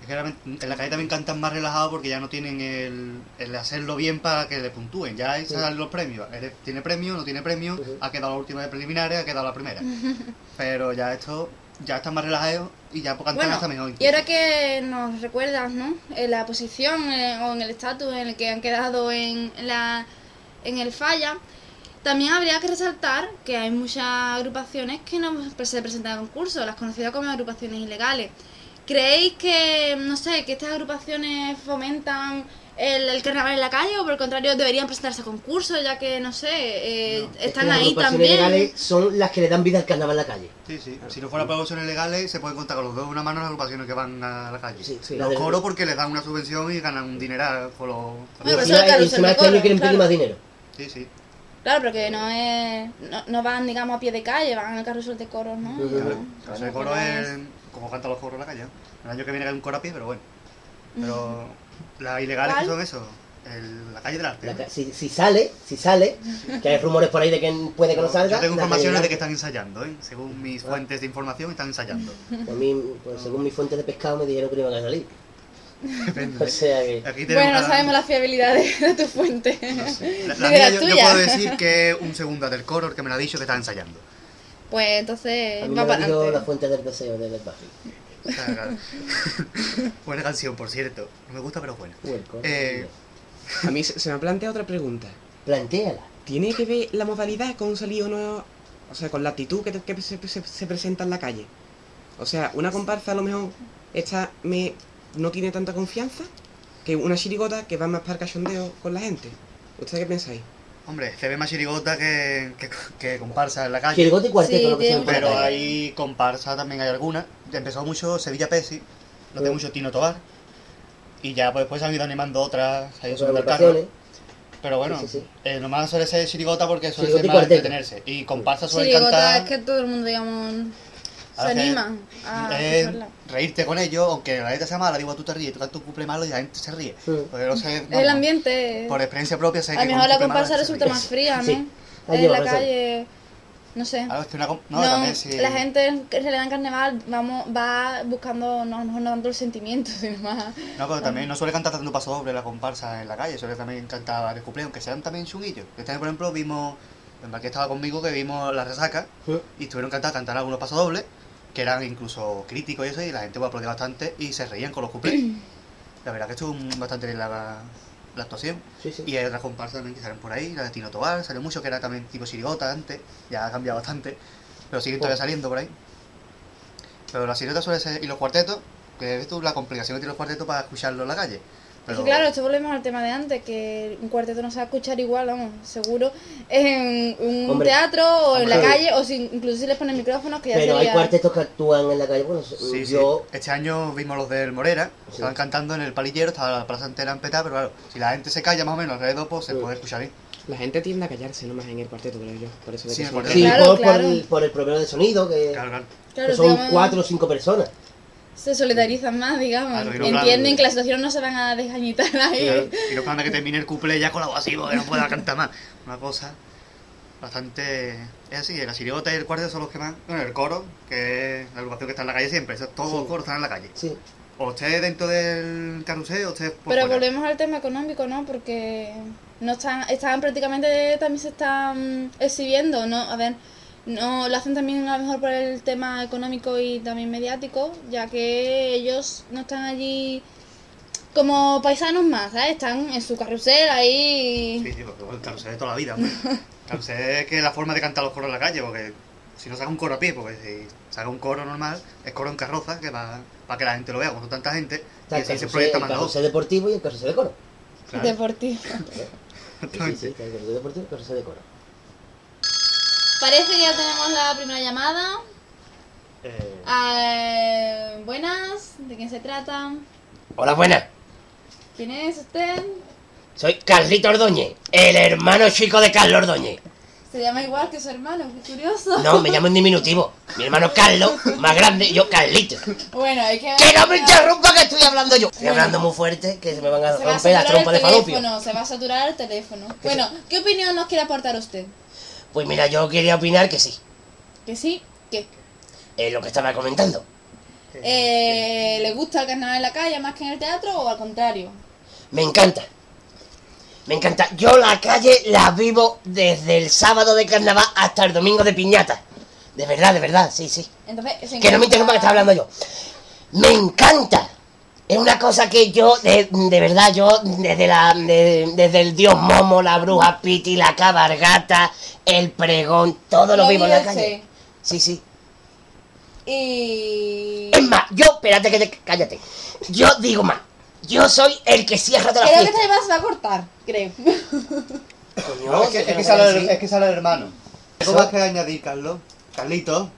Es que realmente en la calle también cantan más relajados porque ya no tienen el, el hacerlo bien para que le puntúen. Ya ahí Sí. salen los premios. ¿Tiene premio? ¿No tiene premio? Ha quedado la última de preliminares, ha quedado la primera. (laughs) Pero ya esto, ya están más relajados y ya por cantar Bueno, está mejor. y ahora que nos recuerdas, ¿no? En la posición eh, o en el estatus en el que han quedado en la en el falla, también habría que resaltar que hay muchas agrupaciones que no se presentan a concurso, las conocidas como agrupaciones ilegales. ¿Creéis que, no sé, que estas agrupaciones fomentan el, el carnaval en la calle o por el contrario deberían presentarse a concurso ya que, no sé, eh, No. Es que están las ahí agrupaciones también? legales son las que le dan vida al carnaval en la calle. Sí, sí. Si no fuera por agrupaciones legales, se pueden contar con los dedos de una mano las agrupaciones que van a la calle. Sí, sí, los de- coros porque les dan una subvención y ganan un dineral con los... Bueno, Y pero eso encima, carrusel de este año coros, quieren pedir claro. más dinero. Sí, sí. Claro, porque no es no, no van, digamos, a pie de calle, van al carrusel de coros, ¿no? No, Claro. no, el coro es como cantan los coros en la calle. ¿no? El año que viene hay un coro a pie, pero bueno. Pero las ilegales que ¿Cuál? son eso, el- la calle del arte. La si, si sale, si sale, que hay rumores por ahí de que puede que no salga. Yo tengo informaciones de que están ensayando, ¿eh? Según mis Ah. fuentes de información, están ensayando. Por mí, pues, según mis fuentes de pescado me dijeron que no iban a salir. Depende. (laughs) O sea que. Bueno, no cada- sabemos la fiabilidad de, de tu fuente. no sé. La, (laughs) la de mía la yo, yo puedo decir (laughs) que es un segundo del coro que me lo ha dicho que está ensayando. Pues entonces A mí va para dijo la adelante. fuente del deseo de Buffy. (laughs) Buena canción, por cierto. No me gusta, pero es buena. Eh, A mí se se me ha planteado otra pregunta. Plantéala. ¿Tiene que ver la modalidad con salir o no? O sea, con la actitud que, te- que se, se- se presenta en la calle. O sea, una comparsa a lo mejor esta me no tiene tanta confianza que una chirigota que va más para el cachondeo con la gente. ¿Ustedes qué pensáis? Hombre, se ve más chirigota que, que, que comparsa en la calle. Chirigota y cuarteto, Sí, lo que se Pero calle. hay comparsa también hay algunas. Ya empezó mucho Sevilla Pesi, lo de Sí. mucho Tino Tobar. Y ya pues, después han ido animando otras, se ha ido Otras subiendo el carro. Pero bueno, Sí, sí, sí. eh, nomás suele ser chirigota porque suele Chirigota ser más entretenerse. Y comparsa suele Chirigota cantar. es que todo el mundo, digamos, se que a es escucharla. reírte con ellos, aunque la letra sea mala, digo tú te ríes, tú cantas un cumple malo y la gente se ríe. Sí. Porque no sé, el ambiente. Por experiencia propia sé A que lo con mejor la comparsa se resulta más fría, ¿no? Sí. En lleva la calle, no sé. Claro, es que una com- no, No, también sí. la gente en realidad en carnaval vamos, va buscando, no, a lo mejor no tanto el sentimiento, (laughs) sino más... No, pero también no suele cantar tanto paso doble la comparsa en la calle, suele también cantar varios cumpleaños, aunque sean también chunguillos. Este año, por ejemplo, vimos, el Marqués estaba conmigo, que vimos la resaca Sí. y estuvieron cantando cantar algunos pasos dobles, que eran incluso críticos y eso, y la gente pues, aplaudía bastante y se reían con los cumpleaños. la verdad que estuvo bastante bien la, la actuación. Sí, sí. Y hay otras comparsas también que salen por ahí, la de Tino Tobar, salió mucho, que era también tipo Sirigota antes, ya ha cambiado bastante, pero siguen todavía saliendo por ahí. Pero la Sirigota suele ser, y los cuartetos, que ves tú la complicación que tiene los cuartetos para escucharlo en la calle. Es Pero, que claro, esto volvemos al tema de antes, que un cuarteto no se va a escuchar igual, vamos, seguro, en un Hombre. teatro o en la calle, o si, incluso si les ponen micrófonos, que ya Pero hay cuartetos que actúan en la calle. Bueno, Sí, sí. yo. Este año vimos los del Morera, Sí. estaban cantando en el palillero, estaba la plaza entera empetada, pero claro, si la gente se calla más o menos alrededor, pues se Sí. puede escuchar bien. La gente tiende a callarse nomás en el cuarteto, creo yo. Por eso de Sí, que el son cuarteto. Sí, Claro, por, el, por el problema de sonido, que, Claro, claro. Claro, que son digamos, cuatro o cinco personas. Se solidarizan más, digamos. Entienden que la situación no se van a desgañitar (laughs) ahí. Claro, Y no para que termine el cumple ya con la porque no pueda cantar más. Una cosa bastante... Es así, la sirigota y el cuarteto son los que más... Bueno, el coro, que es la agrupación que está en la calle siempre, eso, todos Sí. los coros están en la calle. Sí. O usted dentro del carrusel o usted por Pero fuera. volvemos al tema económico, ¿no? Porque no están, están prácticamente también se están exhibiendo, ¿no? A ver, no lo hacen también a lo mejor por el tema económico y también mediático, ya que ellos no están allí como paisanos más, ¿sabes? Están en su carrusel ahí. Sí, sí, porque el carrusel de toda la vida. El carrusel es que es la forma de cantar los coros en la calle, porque si no saca un coro a pie, porque si saca un coro normal, es coro en carroza, que va para que la gente lo vea, como son tanta gente, Está y el así se proyecta el más carrusel deportivo y el carrusel de coro. Claro, Deportivo. (laughs) Sí, sí, sí, el carrusel deportivo y el carrusel de coro. Parece que ya tenemos la primera llamada. Eh, Eh, buenas, ¿de quién se trata? Hola, buenas. ¿Quién es usted? Soy Carlito Ordóñez, el hermano chico de Carlos Ordóñez. Se llama igual que su hermano, qué curioso. No, me llamo en diminutivo. Mi hermano Carlos, más grande, yo Carlito. Bueno, hay que... ¡Que no me interrumpa que estoy hablando yo! Estoy Bueno. hablando muy fuerte que se me van a Se va a romper las saturar trompas de el falopio. teléfono, se va a saturar el teléfono. Bueno, ¿qué opinión nos quiere aportar usted? Pues mira, yo quería opinar que sí. ¿Que sí? ¿Qué? Es lo que estaba comentando. Eh, ¿Le gusta el carnaval en la calle más que en el teatro o al contrario? Me encanta. Me encanta. Yo la calle la vivo desde el sábado de carnaval hasta el domingo de piñata. De verdad, de verdad, sí, sí. Entonces, Que no me interrumpa que está hablando yo. Me encanta. Es una cosa que yo, de, de verdad, yo, desde, la, de- desde el dios Momo, la bruja Piti, la cabargata, el pregón, todo lo, Lo vivo en la calle. Sí, sí. Y... Es más, yo, espérate que te, cállate. Yo digo más. Yo soy el que cierra toda la Creo que fiesta. esta llamada se va a cortar, creo. Coño, no, es, que, es, que sale, es que sale el hermano. ¿Algo más que añadir, Carlos? Carlito.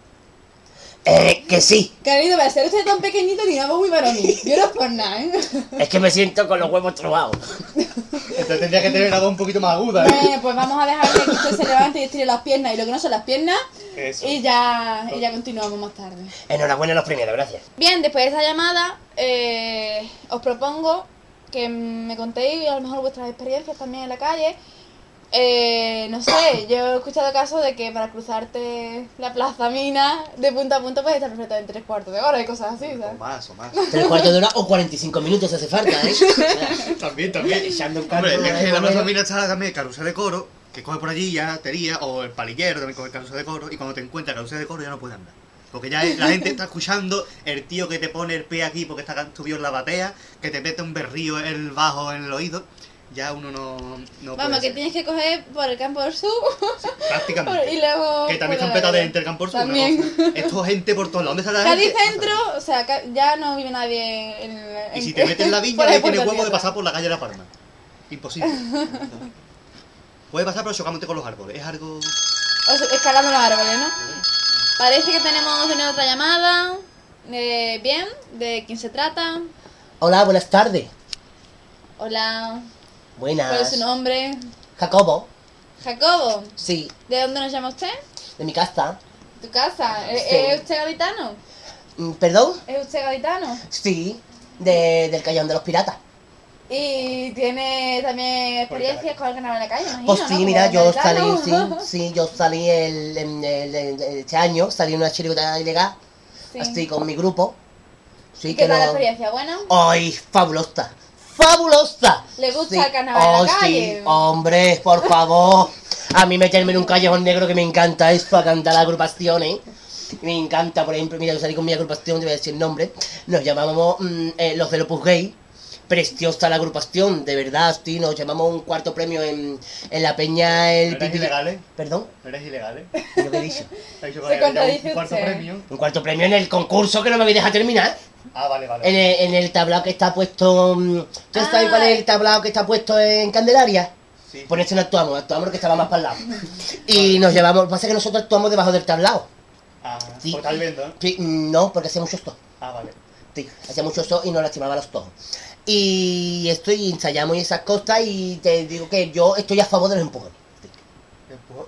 Eh, que sí. Querido, para ser usted tan pequeñito ni nada muy varonil. Yo no es por nada, ¿eh? Es que me siento con los huevos trobados. Entonces tendría que tener la voz un poquito más aguda. ¿eh? Bueno, pues vamos a dejar que usted se levante y estire las piernas y lo que no son las piernas. Eso. Y ya, y ya continuamos más tarde. Enhorabuena a los primeros, gracias. Bien, después de esta llamada, eh, os propongo que me contéis a lo mejor vuestras experiencias también en la calle. Eh, no sé, yo he escuchado casos de que para cruzarte la plaza mina de punta a punta puedes estar perfectamente tres cuartos de hora y cosas así, O ¿sabes? más, o más. Tres cuartos de hora o 45 minutos hace falta, ¿eh? (laughs) también, también. Echando un Hombre, es que la o plaza mina está también el carrusel de coro, que coge por allí ya tería, o el palillero también coge el carrusel de coro, y cuando te encuentras el carrusel de coro ya no puedes andar. Porque ya la gente está escuchando el tío que te pone el pie aquí porque está subido en la batea, que te mete un berrío en el bajo en el oído, ya uno no, no Vamos, puede que ser. tienes que coger por el campo del sur Prácticamente. (laughs) y luego... Que también están la petados de vereda. Intercamp por sur. También. Esto es gente por todos lados. ¿Dónde está la Cádiz gente? Centro, o sea, ya no vive nadie en... Y en- si te (laughs) metes en la viña, fuera de nadie tiene Puerto huevo de pasar por la calle de La Palma. Imposible. (laughs) Puede pasar, pero chocándote con los árboles. Es algo. O sea, escalando los árboles, ¿no? Parece que tenemos de nuevo otra llamada. Eh, bien, ¿de quién se trata? Hola, buenas tardes. Hola, Buenas. ¿cuál es su nombre? Jacobo. Jacobo, Sí, ¿de dónde nos llama usted? de mi casa. ¿Tu casa? ¿Es, Sí. es usted gaditano? Mm, ¿Perdón? ¿Es usted gaditano? Sí, de, del Callejón de los Piratas. Y tiene también experiencias con el carnaval en la calle, imagino, Pues ¿no? sí, Como mira, yo salí, sí, (laughs) sí, yo salí el, el- el- este año, salí en una chirigota ilegal, Sí. así con mi grupo. Sí, ¿Y qué tal la no- experiencia? ¿Buena? ¡Ay, fabulosa! ¡Fabulosa! ¿Le gusta Sí. el carnaval en la calle? Sí, hombre, por favor. A mí meterme en un callejón negro que me encanta es para cantar agrupaciones. Me encanta, por ejemplo, mira, yo salí con mi agrupación, te voy a decir el nombre. Nos llamábamos mm, eh, Los del Opus Gay. Preciosa la agrupación, de verdad, sí. Nos llamamos un cuarto premio en, en la peña el ¿No eres Pipi- ilegal, eh? ¿Perdón? No eres ilegal, ¿eh? ¿Yo qué he dicho? Que (laughs) Se contradice un cuarto premio. Un cuarto premio en el concurso que no me habéis dejado terminar. Ah, vale, vale. En el, en el tablao que está puesto. mm, ¿Tú sabes Ah. cuál es el tablao que está puesto en Candelaria? Sí. Por eso no actuamos, actuamos lo que estaba más para el lado. (laughs) Y nos llevamos. Lo que pasa es que nosotros actuamos debajo del tablao. Ah, Sí. pues está lloviendo, ¿eh? Sí, no, porque hacía mucho sol. Ah, vale. Sí, hacía mucho sol y nos lastimaba los tojos. Y esto y ensayamos y esas cosas y te digo que yo estoy a favor de los empujones.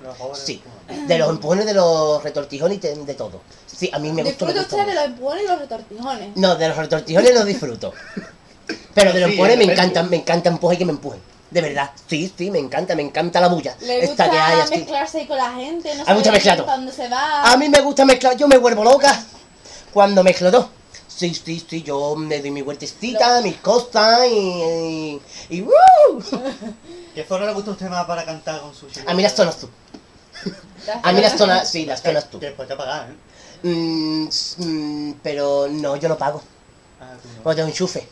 Los Sí, (clears throat) de los empujones, de los retortijones y de, de todo. Sí, a mí me gusta. Disfruta usted de los empujones y los retortijones. No, de los retortijones no disfruto. (laughs) Pero de los Sí, empujones me de repente. encanta, me encanta empujar y que me empujen. De verdad, sí, sí, me encanta, me encanta la bulla. Le Esta gusta que hay así. mezclarse ahí con la gente, no Hay mucho sabe dónde se va. A mí me gusta mezclar, yo me vuelvo loca cuando mezclo todo. Sí, sí, sí, yo me doy mi vueltecita, mis cosas y. y. y (laughs) ¿Qué zona le gusta a usted más para cantar con su chico? A mí las zonas tú. A mí las zonas, sí, las zonas tú. Después te pagas, ¿eh? Mm, mm, pero no, yo no pago. Ah, tú no. Porque tengo enchufe.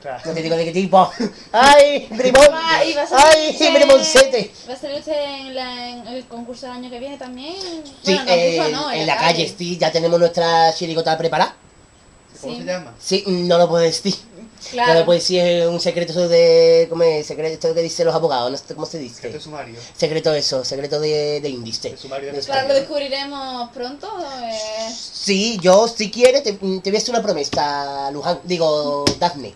Claro. No te digo de qué tipo. (laughs) ¡Ay, brimón! Y a salir ¡Ay, brimoncete! ¿Va a salir usted en, la- en el concurso del año que viene también? Sí, bueno, no, eh, concurso no, en la calle, sí, ya tenemos nuestra chirigota preparada. ¿Cómo Sí. se llama? Sí, no lo puedo decir. Claro. No lo puedo decir, es un secreto eso de. ¿Cómo es? Secreto que dicen los abogados, no sé cómo se dice. Este es sumario. Secreto eso, secreto de, de índice. El sumario de De Claro, lo descubriremos pronto. eh, Sí, yo, si quieres, te, te voy a hacer una promesa, Luján. Digo, Daphne.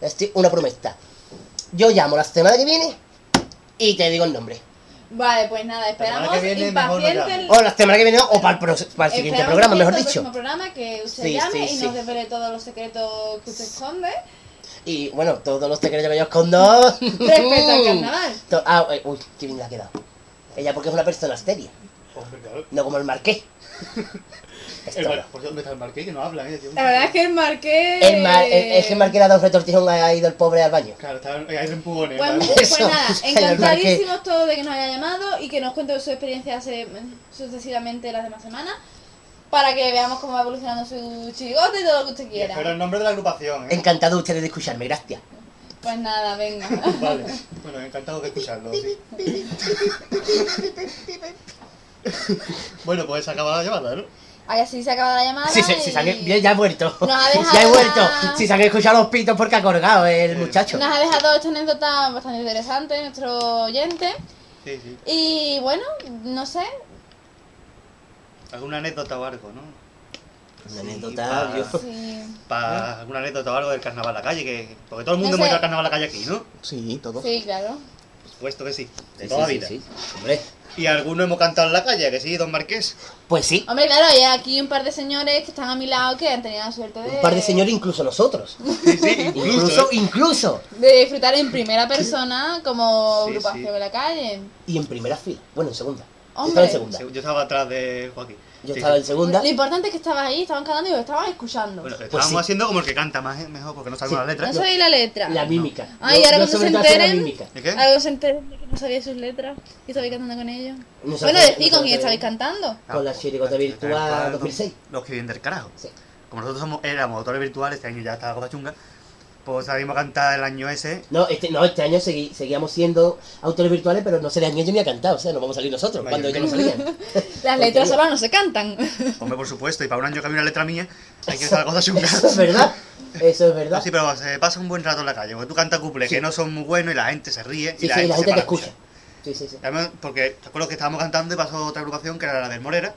Este, Una promesa. Yo llamo la semana que viene y te digo el nombre. Vale, pues nada, esperamos viene mejor impacientes. O la semana que viene o para el, pro- para el siguiente programa, mejor impacientes dicho. programa que usted Sí, llame sí, y sí. nos revele todos los secretos que usted esconde. Y bueno, todos los secretos que yo escondo. Respecto al (laughs) carnaval. To- Ah, eh, uy, qué bien le ha quedado. Ella porque es una persona seria, no como el marqués. (laughs) El. ¿Por dónde está el marqués? Que no habla, ¿eh? La verdad es que el marqués. El mar, el, es que el marqués le ha dado un retortijón, ha ido el pobre al baño. Claro, está, empujones. Pues, ¿vale? pues nada, (laughs) encantadísimos todos de que nos haya llamado y que nos cuente su experiencia hace- sucesivamente las demás semanas para que veamos cómo va evolucionando su chirigote y todo lo que usted quiera. espero el nombre de la agrupación, ¿eh? Encantado ustedes de escucharme, gracias. Pues nada, venga. (laughs) Vale. Bueno, encantado de escucharlo, sí. (laughs) bueno, pues acaba la llamada, ¿no? Ahí así se acaba la llamada. Sí, sí, sí, y se han- ya, ya he vuelto. Nos ha dejado (laughs) Ya he vuelto. la- Si se han escuchado los pitos porque ha colgado el muchacho. Nos ha dejado esta anécdota bastante interesante nuestro oyente. Sí, sí. Y bueno, no sé. ¿Alguna anécdota o algo, no? Una Sí, anécdota, pa- yo- Si... Para alguna anécdota o algo del carnaval a la calle, que... Porque todo el mundo No sé. muestra el carnaval a la calle aquí, ¿no? Sí, todo. Sí, claro. Por supuesto que sí, de Sí, toda sí, vida. sí, sí. Hombre, Y algunos hemos cantado en la calle, que sí, don Marqués. pues sí. Hombre, claro, hay aquí un par de señores que están a mi lado que han tenido la suerte de... Un par de señores, incluso nosotros. (laughs) Sí, sí, Incluso, incluso. De disfrutar en primera persona como Sí, agrupación sí. de la calle. Y en primera fila. Bueno, en segunda. Yo Hombre. estaba en segunda. Yo estaba atrás de Joaquín. Yo Sí, estaba sí. en segunda. Lo importante es que estabas ahí, estaban cantando y lo estaban escuchando. Bueno, Pues estábamos sí. haciendo como el que canta más, ¿eh? mejor, porque no sabemos Sí. la letra. no sabéis la letra. La mímica. Ay, Yo- ahora yo cuando se enteren- se enteren de que no sabía sus letras y estabais cantando con ellos. No bueno, sabía- decí no con quién estabais cantando. Con la chirigota virtual 2006. Los que vienen del carajo. Sí. Como nosotros somos, éramos autores virtuales, este año ya está la cosa chunga, pues sabíamos cantar el año ese. No, este, no, este año segui- seguíamos siendo autores virtuales, pero no serían ellos ni a cantar, o sea, no vamos a salir nosotros Vaya, cuando ellos no salían. (laughs) Las letras solas no se cantan. (laughs) Hombre, por supuesto, y para un año que había una letra mía, hay que estar la cosa chunga. Eso es verdad, eso es verdad. No, sí, pero se pasa un buen rato en la calle, porque tú cantas cuplés Sí. que no son muy buenos y la gente se ríe Sí, y la sí, gente la se gente te escucha. Sí, Sí, sí. Además, porque te acuerdo que estábamos cantando y pasó otra agrupación que era la del Morera,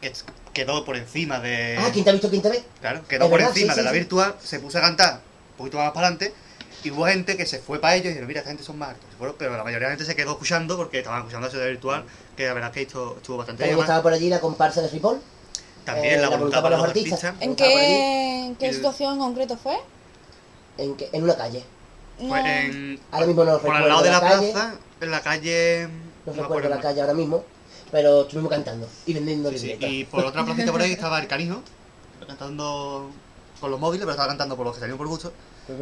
que quedó por encima de. Ah, ¿quién te ha visto, quién te ve? Claro, quedó Es por verdad, encima sí, de la sí. virtual, se puso a cantar un poquito más para adelante y hubo gente que se fue para ellos y dijeron, mira, esta gente son más fueron, pero la mayoría de la gente se quedó escuchando porque estaban escuchando eso de virtual, que la verdad que esto estuvo bastante bien. estaba por allí la comparsa de Ripoll. También eh, la la voluntad para los artistas. ¿En por qué, en qué Y- situación en concreto fue? En, que- en una calle. No. En, Ahora mismo no por recuerdo al lado de la, calle, plaza, en la calle... No me recuerdo la calle ahora mismo, pero estuvimos cantando y vendiendo Sí. Y por otra (laughs) placita por ahí estaba el canijo, cantando con los móviles, pero estaba cantando por los que salieron por gusto.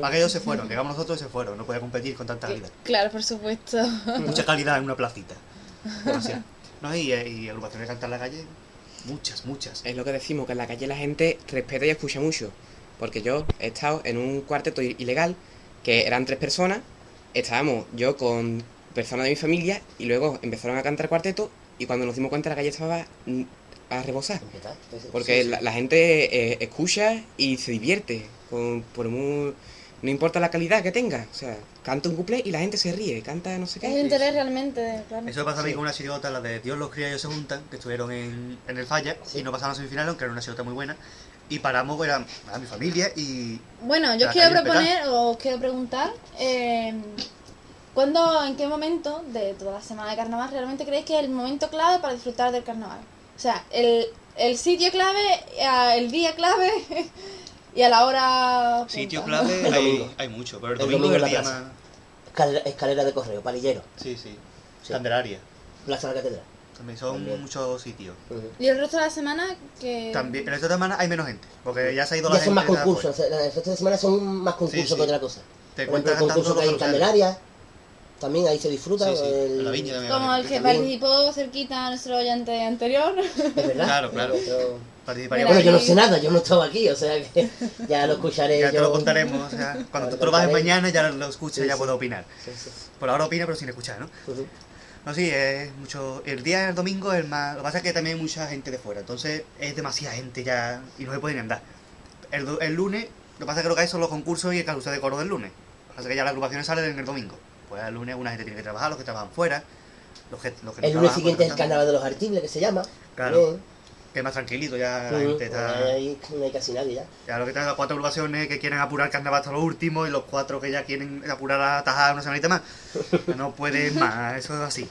Aquellos se fueron, llegamos nosotros y se fueron, no podía competir con tanta calidad. Claro, por supuesto. (laughs) Mucha calidad en una placita. (laughs) Demasiado. No, y, y agrupaciones de cantar en la calle, muchas, muchas. Es lo que decimos, que en la calle la gente respeta y escucha mucho. Porque yo he estado en un cuarteto ilegal, que eran tres personas, estábamos yo con personas de mi familia, y luego empezaron a cantar cuarteto, y cuando nos dimos cuenta la calle estaba mm, a rebosar. Porque. La, la gente eh, escucha y se divierte, con, por muy... No importa la calidad que tenga, o sea, canta un couple y la gente se ríe, canta no sé Es qué. interés realmente, claro. Eso pasa a mí Sí. con una chirigota, la de Dios los cría y ellos se juntan, que estuvieron en, en el Falla Sí. y no pasaron a semifinal, aunque era una chirigota muy buena. Y paramos, era a mi familia y Bueno, yo os quiero proponer o os quiero preguntar, eh, ¿cuándo, en qué momento de toda la semana de carnaval realmente creéis que es el momento clave para disfrutar del carnaval? O sea, el, el sitio clave, eh, el día clave (laughs) y a la hora... punta. sitio clave El hay, domingo. hay mucho, pero el El domingo, domingo es el la día más... Escalera, escalera de correo, palillero, Sí, sí. Sí. Candelaria. Plaza de la Catedral. También son También. muchos sitios. Y el resto de la semana que... También, en esta semana hay menos gente, porque ya se ha ido la Ya gente. son más de concursos, el resto de semana son más concursos sí. que otra cosa. Te cuentan el concurso que hay en. Candelaria, también ahí se disfruta. Sí, sí. el- la. Como el que También. participó cerquita a nuestro oyente anterior. Es verdad. Claro, claro. Otro- Participaría Bueno, yo no sé nada, yo no estaba aquí, o sea que (laughs) ya lo escucharé Ya te yo. lo contaremos, o sea, cuando Lo tú trabajes contaré. mañana ya lo escuchas Sí, ya puedo opinar. Sí, sí. Por ahora opina, pero sin escuchar, ¿no? Ujú. No, sí, es mucho. El día del domingo es el más. Lo que pasa es que también hay mucha gente de fuera, entonces es demasiada gente ya y no se puede ni andar. El, el lunes, lo que pasa es que lo que hay son los concursos y el carrusel de coro del lunes. Lo que pasa es que ya las agrupaciones salen en el domingo. Pues el lunes una gente tiene que trabajar, los que trabajan fuera, los que, los que no El lunes trabajan, siguiente es el carnaval de los artibles que se llama. Claro. Bien. Que es más tranquilito, ya la gente está. Ahí no hay casi nadie ya. Ya lo que tengan las cuatro agrupaciones que quieren apurar el carnaval hasta lo último y los cuatro que ya quieren apurar a tajar una semanita más. No pueden (laughs) más, eso es así.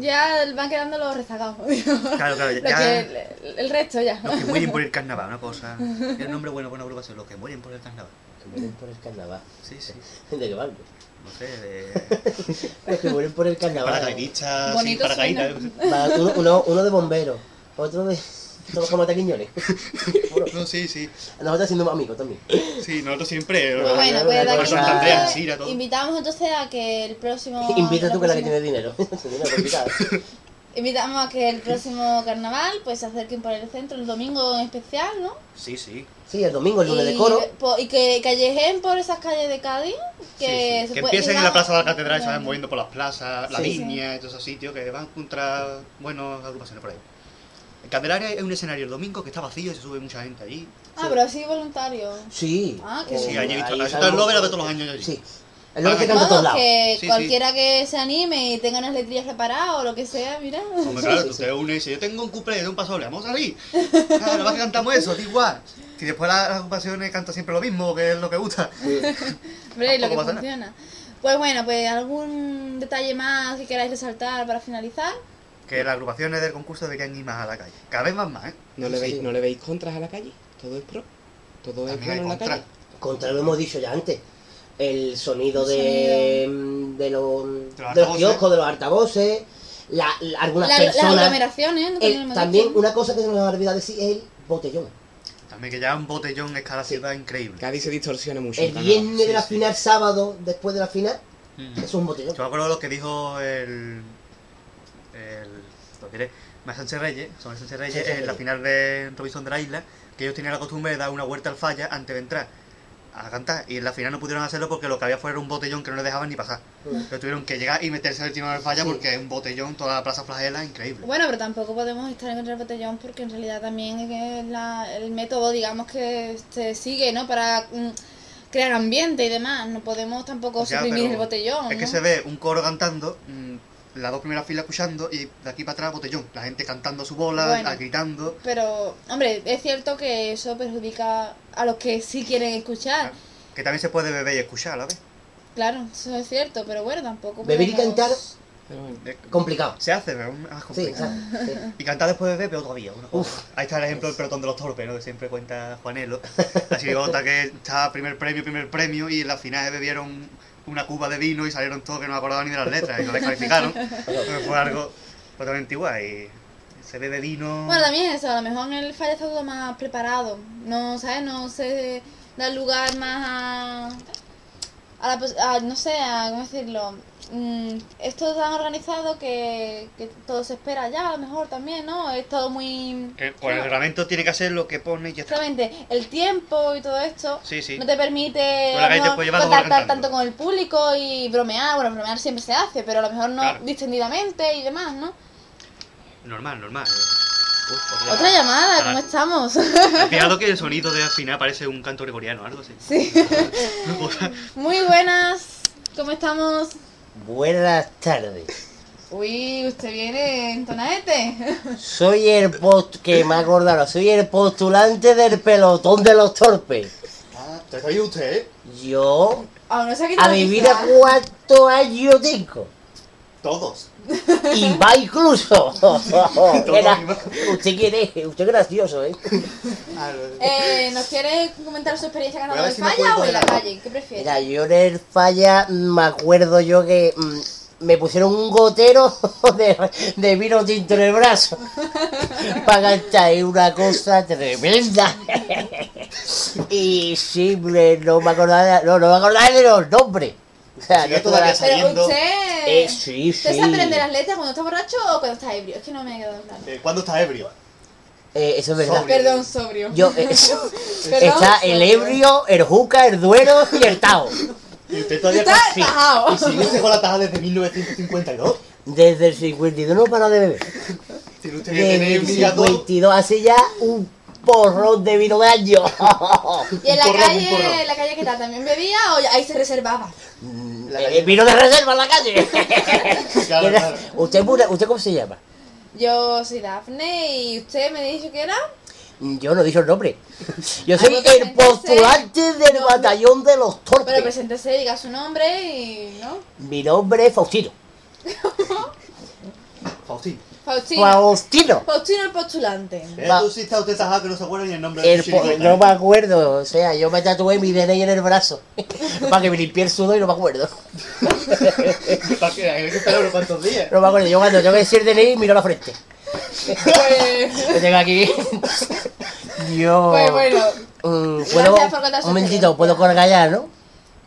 ya van quedando los rezagados. (laughs) Claro, claro, Lo ya. que- el, el resto ya. Los que mueren por el (laughs) carnaval, una cosa. El nombre bueno para una agrupación, los que mueren por el carnaval. Que mueren por el carnaval. Sí, sí. ¿De qué barco? No sé, de. (laughs) Los que mueren por el carnaval. Paracaidistas, sí, Bonito paracaídas. Uno, uno, uno de bomberos, otro de. Todos como taquiñones. (laughs) No, sí, sí. Nosotros siendo amigos también. Sí, nosotros siempre. Bueno, Bueno, pues de claro, aquí claro. Andrea, Sira, todo. invitamos entonces a que el próximo... Invita tú que la que tiene dinero. (laughs) Invitamos a que el próximo carnaval pues se acerquen por el centro el domingo en especial, ¿no? Sí, sí. Sí, el domingo, el lunes y, de coro. po- y que callejen por esas calles de Cádiz. Que, Sí, sí. se Que puede- empiecen en la digamos- plaza de la catedral y se vayan Bueno. moviendo por las plazas, la Sí. viña y todos esos sitios que van contra buenas agrupaciones por ahí. En Candelaria hay un escenario el domingo que está vacío y se sube mucha gente allí. Ah, pero así voluntario. Sí. Ah, qué Eh, bien. Sí, allí he visto. ahí sabemos- es de todos los años allí. Sí. Es lo que canta todos que Sí, sí. cualquiera que se anime y tenga unas letrillas preparadas o lo que sea, mira. Hombre, claro, tú te unes y dices, yo tengo un cuplé de un pasoble, vamos a salir. Claro, nada más que cantamos eso, da igual. Si después las las agrupaciones cantan siempre lo mismo, que es lo que gusta. (laughs) (laughs) Hombre, lo que nada. Pues bueno, pues algún detalle más que queráis resaltar para finalizar. Que las agrupaciones del concurso deberían ir más a la calle. Cada vez más más, ¿eh? ¿No le, Sí. veis, ¿No le veis contras a la calle? Todo es pro. Todo es También bueno en la calle. Contra lo hemos dicho ya antes. El sonido El de, de los, de los kioscos, de los altavoces, la, la- algunas La- las personas. aglomeraciones, ¿no? El- También una cosa que se nos ha olvidado decir es el botellón. También que ya un botellón es cada ciudad increíble. Cádiz se distorsiona mucho. El viernes de sí, la sí. final, sábado, después de la final, Mm. es un botellón. Yo me acuerdo lo que dijo el. el. lo diré. Más Sánchez Reyes, son Sánchez Reyes, Sánchez en la final de Robinson de la Isla, que ellos tenían la costumbre de dar una vuelta al falla antes de entrar a cantar. Y en la final no pudieron hacerlo porque lo que había fuera un botellón que no les dejaban ni pasar. Mm. Entonces tuvieron que llegar y meterse al tiro del falla Sí. porque es un botellón, toda la plaza flagela, increíble. Bueno, pero tampoco podemos estar en contra del botellón porque en realidad también es que es la- el método, digamos, que se sigue, ¿no? Para mm, crear ambiente y demás. No podemos tampoco Ya, suprimir pero el botellón. Es que se ve un coro cantando, mm, las dos primeras filas escuchando y de aquí para atrás botellón. La gente cantando su bola, Bueno. gritando. Pero, hombre, es cierto que eso perjudica a los que sí quieren escuchar. Que también se puede beber y escuchar a la vez. Claro, eso es cierto, pero bueno, tampoco. Beber y cantar, Eh, complicado. Se hace, pero es Sí, complicado. sí. (laughs) Y cantar después de beber, peor todavía. Uf. Ahí está el ejemplo del pelotón de los torpes, ¿no? Que siempre cuenta Juanelo. (laughs) La chirigota que está primer premio, primer premio, y en la final bebieron una cuba de vino y salieron todos que no acordaban ni de las letras y lo descalificaron. (laughs) Fue algo totalmente igual. Y se bebe vino. Bueno, también eso, a lo mejor en el falla está todo más preparado. No, ¿sabes? No se da lugar más a. a la a, no sé, a, ¿cómo decirlo? Mm, esto es tan organizado que, que todo se espera ya, a lo mejor también, ¿no? Es todo muy. Que con el reglamento tiene que hacer lo que pone y ya está. Solamente el tiempo y todo esto Sí, sí. no te permite te horas contactar tanto con el público y bromear. Bueno, bromear siempre se hace, pero a lo mejor no Claro. distendidamente y demás, ¿no? Normal, normal. Otra llamada, ¿cómo estamos? Fijado que el sonido de al final parece un canto gregoriano o algo así. sí. (laughs) Muy buenas, ¿cómo estamos? Buenas tardes. Uy, usted viene en tonadete. Soy el post que me acordaron, soy el postulante del pelotón de los torpes. Ah, ¿te traído usted, eh? Yo, Aún no quitado el adivina disfraz. cuántos años tengo. Todos. Y va incluso. (laughs) Era- usted quiere, usted es gracioso, ¿eh? Eh, ¿Nos quiere comentar su experiencia ganando en si me falla o en la calle? ¿Qué prefiere? Mira, yo en el falla me acuerdo yo que mm, me pusieron un gotero (laughs) de, de vino tinto en el brazo (laughs) para cantar es una cosa tremenda. y sí, me- no me acordaba, no, no me acordaba de los nombres. O sea, no todavía Pero usted... Eh, sí, ¿Usted sí. se aprende las letras cuando está borracho o cuando está ebrio? Es que no me ha quedado claro. Eh, ¿Cuándo está ebrio? Eh, eso es verdad. Sobrio. Perdón, sobrio. Yo, eh, (laughs) Perdón, está el ebrio, el juca, el duero y el tao. Y usted todavía Está sí. tajado. Y sigue con la taja desde 1952. Desde el 52 no para de beber. Tiene usted Desde el un día todo. 52 hace ya un porrón de vino de año. ¿Y en la calle, en la calle qué tal? ¿También bebía o ya- ahí se reservaba? La Eh, calle- vino de reserva en la calle. (laughs) Claro, Era- claro. ¿Usted, es ¿Usted cómo se llama? Yo soy Dafne y usted me dijo que era... Yo no he dicho el nombre. (laughs) Yo soy el postulante del No, no. batallón de los Pero torpes. preséntese, diga su nombre y... ¿no? Mi nombre es Faustino. (laughs) Faustín. Faustino. Faustino. Faustino el postulante. Eh, Va. tú sí está usted tajado que no se acuerda ni el nombre El de po- no me acuerdo, o sea, yo me tatué mi DNI en el brazo (laughs) para que me limpie el sudor y no me acuerdo. ¿Para qué? Hay que esperar unos cuantos días. No me acuerdo, yo cuando tengo que decir DNI miro la frente. Pues... Lo tengo aquí. (laughs) Yo. Pues bueno, Mm, Gracias ¿puedo, por contar su un momentito, experiencia. puedo colgar ya, ¿no?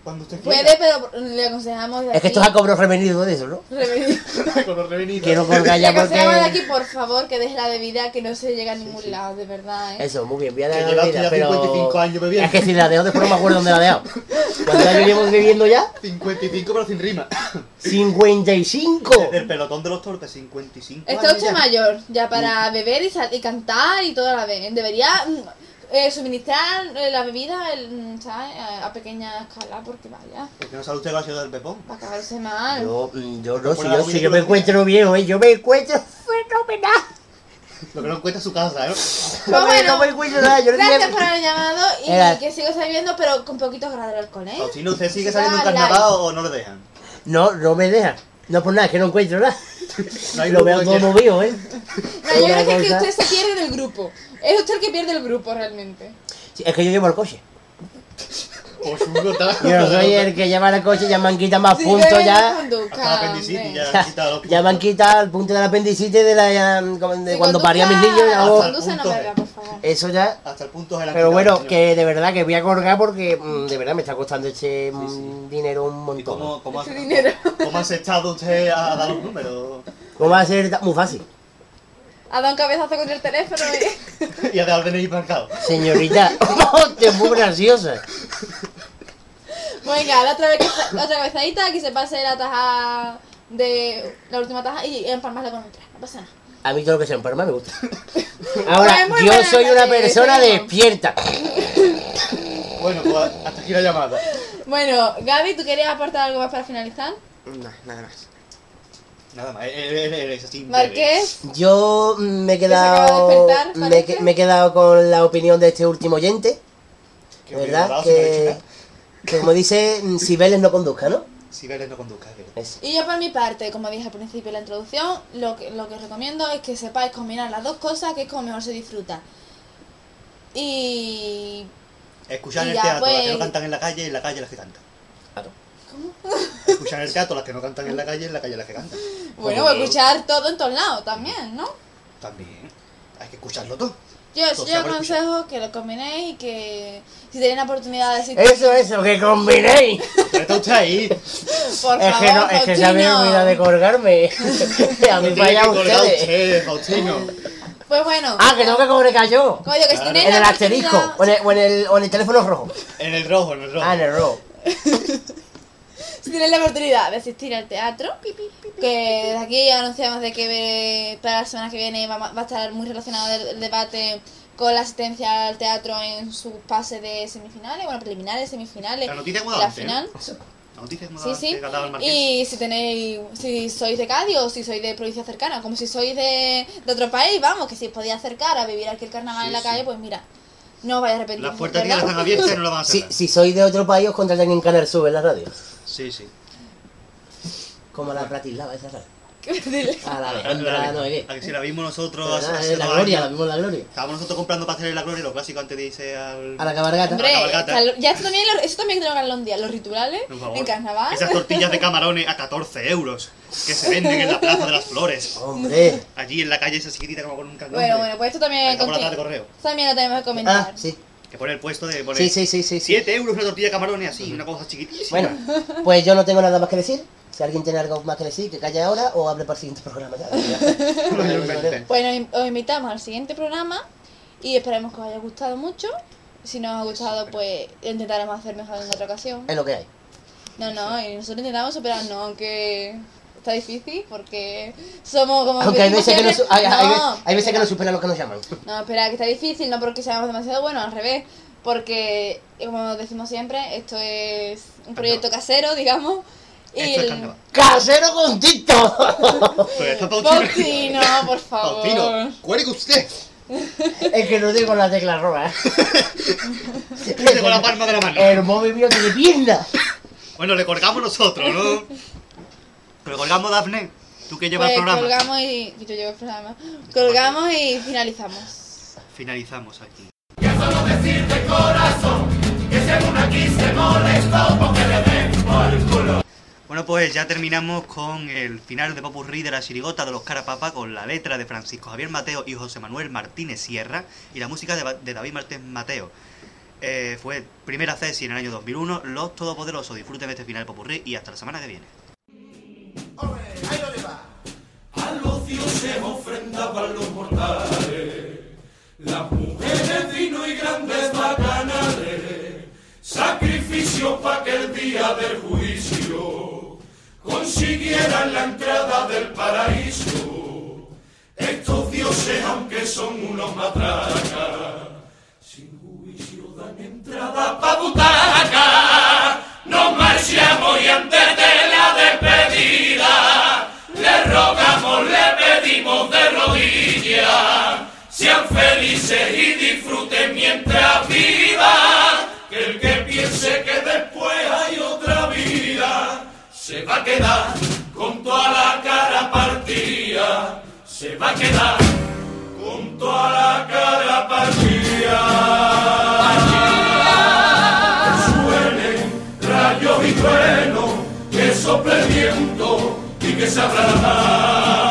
Cuando usted quiera. puede, pero le aconsejamos de Es que aquí... esto es a cobro revenido de eso, ¿no? revenir. (laughs) Con los revenidos. Quiero colgar Le ya aconsejamos de aquí, porque. por favor, que deje la bebida, que no se llega a ningún lado, de verdad, ¿eh? Eso, muy bien, voy a dejar la bebida, ya pero. 55 años bebiendo. Es que si la dejo después no me acuerdo dónde la he dejado. (laughs) ¿Cuántos años llevo bebiendo ya? 55 pero sin rima. (laughs) 55. Desde el pelotón de los torpes, 55 Está usted mayor, ya para beber y, sal- y cantar y todo a la vez. Debería mm, eh, suministrar eh, la bebida el, mm, ¿sabes? A, a pequeña escala, porque vaya, ¿Por qué no sabe usted el ácido del pepón? va a acabarse mal. Yo, mm, yo no, si la yo, si yo me lo encuentro bien, ¿eh? yo me encuentro fenomenal. Pues Lo que no encuentra su casa, ¿eh? No, me, bueno, no me encuentro nada, yo no Gracias por haber llamado y Era- que sigo sabiendo, pero con poquitos grados de alcohol, ¿eh? Faustino, ¿usted sigue saliendo en carnaval o no le dejan? No, no me deja. No por nada, es que no encuentro nada. (laughs) No hay Lo veo todo movido, ¿eh? No, yo creo que es que usted se pierde del grupo. Es usted el que pierde el grupo realmente. Sí, es que yo llevo el coche. Yo soy el que lleva el coche, ya me han quitado más Sí, puntos ya. Hasta la apendicitis ya Ya, han quitado ya me han quitado el punto del apendicitis de, la, ya, como de Si cuando paría a mis niños. ya. Eso ya. Hasta el punto de la Pero bueno, que de verdad que voy a colgar porque mm, de verdad me está costando este mm, dinero un ¿Y montón. cómo, cómo, Ese ha- dinero. cómo ha aceptado usted a, dar los números? ¿Cómo va a ser muy fácil? Ha dado un cabezazo con el teléfono y... (laughs) Y a dar DNI marcado. Señorita, (laughs) (laughs) te es muy graciosa. Venga, la otra, vez que, la otra cabezadita, que se pase la taja de... La última taja y empalmarla con otra. No pasa nada. A mí todo lo que sea enferma me gusta. Ahora, Pues yo soy una persona despierta. Bueno, pues hasta aquí la llamada. Bueno, Gaby, ¿tú querías aportar algo más para finalizar? No, nada más. Nada más, él es así. Marqués, Yo me he se acaba de quedado. despertar, me, he parece. que- me he quedado con la opinión de este último oyente. Que ¿Verdad? Que, que como dice, mm, si Vélez no conduzca, ¿no? Si Vélez no conduzca, es. Y yo por mi parte, como dije al principio de la introducción, lo que, lo que recomiendo es que sepáis combinar las dos cosas, que es como mejor se disfruta. Y... Escuchar en Y el ya, teatro las que pues- no cantan en la calle y en la calle las que cantan. Claro. Escuchar el teatro las que no cantan en la calle en la calle las que cantan. Bueno, Como- pues escuchar todo en todos lados también, ¿no? También. Hay que escucharlo todo. Yo, Todo yo aconsejo que lo combinéis y que si tenéis la oportunidad de asistir, Eso, eso, que combinéis. Pero está usted ahí. por Es favor, que, no, es que se había Faustino. olvidado de colgarme. (laughs) a mí colgar ustedes. usted, Faustino. Pues bueno, Ah, que tengo que cobrar yo. digo, que si Claro. tenéis En el asterisco. O en el, o en el, o en el teléfono rojo. En el rojo, en el rojo. Ah, en el rojo. (laughs) Si tenéis la oportunidad de asistir al teatro, que desde aquí anunciamos de que eh, para la semana que viene va, va a estar muy relacionado el, el debate con la asistencia al teatro en su pase de semifinales, bueno, preliminares, semifinales, La noticia es muy y la ¿eh? final. La noticia es muy Sí, sí. que. Y si tenéis, si sois de Cádiz o si sois de provincia cercana, como si sois de, de otro país, vamos, que si os podéis acercar a vivir aquí el carnaval Sí, en la sí. calle, pues mira, no os vais a arrepentir. Las puertas ya ¿verdad? están abiertas y no lo van a Si, cerrar. si sois de otro país, os contratan en Canal Sub en la radio. Sí, sí. Como la Bratislava esa. (laughs) Dile. A la Alejandra Nogué. A que si la vimos nosotros Es la dos gloria, la vimos la gloria. Estábamos nosotros comprando pasteles de la gloria, lo clásico antes de irse al... A la cabalgata. Hombre, La cabalgata. ya esto también, lo- eso también tengo que hablar un día, los rituales Por favor. en carnaval. Esas tortillas de camarones a 14 euros que se venden en la Plaza de las Flores. Hombre. Allí en la calle esa chiquitita como con un cañón. Bueno, bueno, pues esto también, por la conti- tarde correo. también lo tenemos que comentar. Ah, sí. Que pone el puesto de poner Sí, sí, sí, sí. sí. 7 euros una tortilla de camarones así, una cosa chiquitísima. Bueno, pues yo no tengo nada más que decir. Si alguien tiene algo más que decir, que calle ahora o hable para el siguiente programa. ya. (laughs) Pues nos in- os invitamos al siguiente programa y esperemos que os haya gustado mucho. Si no os ha gustado, pues intentaremos hacer mejor en otra ocasión. Es lo que hay. No, no, y nosotros intentamos superarnos, aunque está difícil porque somos como... Aunque hay veces que no, hay, hay- No, hay veces que no superan lo que nos llaman. No, espera, que está difícil, no porque seamos demasiado buenos, al revés. Porque, como decimos siempre, esto es un proyecto casero, digamos. Y Esto es el-. ¡Casero con Tito! (laughs) Por (laughs) favor. Faustino, cuelgue usted. es que no digo la tecla roja. (laughs) Puse con la palma de la mano. El móvil mío tiene pierna. Bueno, le colgamos nosotros, ¿no? Le colgamos Dafne. Tú que llevas Pues el programa. colgamos y... Yo llevo el programa. Colgamos y finalizamos. Finalizamos aquí. Bueno, pues ya terminamos con el final de Popurrí de la Chirigota de los Carapapa con la letra de Francisco Javier Mateo y José Manuel Martínez Sierra y la música de, David Martínez Mateo. Eh, fue primera cesi en el año 2001. Los Todopoderosos disfruten de este final de Popurrí y hasta la semana que viene. Al ocio se ofrendaban los mortales, las mujeres, vino y grandes bacanales, sacrificio para que el día del juicio consiguieran la entrada del paraíso. Estos dioses, aunque son unos matracas, sin juicio dan entrada pa' pedimos de rodillas, sean felices y disfruten mientras viva, que el que piense que después hay otra vida, se va a quedar con toda la cara partida, se va a quedar con toda la cara partida. Suenen rayos y truenos, que sople viento y que se abra la mar,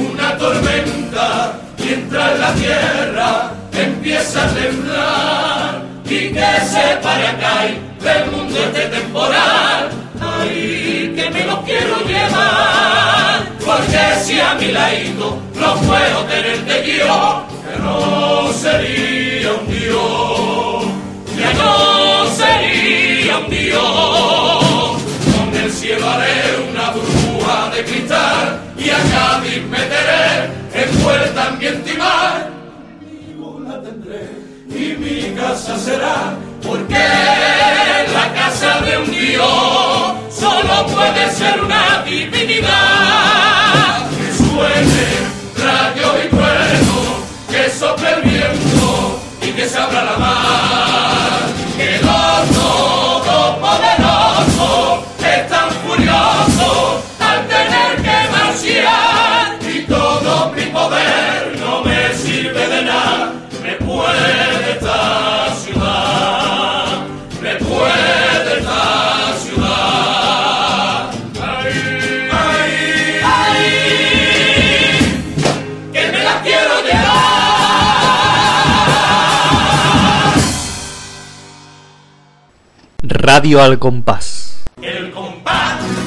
una tormenta mientras la tierra empieza a temblar y que se pare acá y del mundo este temporal. Ay, que me lo quiero llevar, porque si a mi ladito no puedo tenerte yo, que no sería un Dios, que no sería un Dios. Con el cielo haré y a meteré, en puerta ambiente y mar. Mi mula tendré y mi casa será, porque la casa de un Dios solo puede ser una divinidad. Que suene rayo y trueno, que sople el viento y que se abra la mar. Radio al compás. El compás.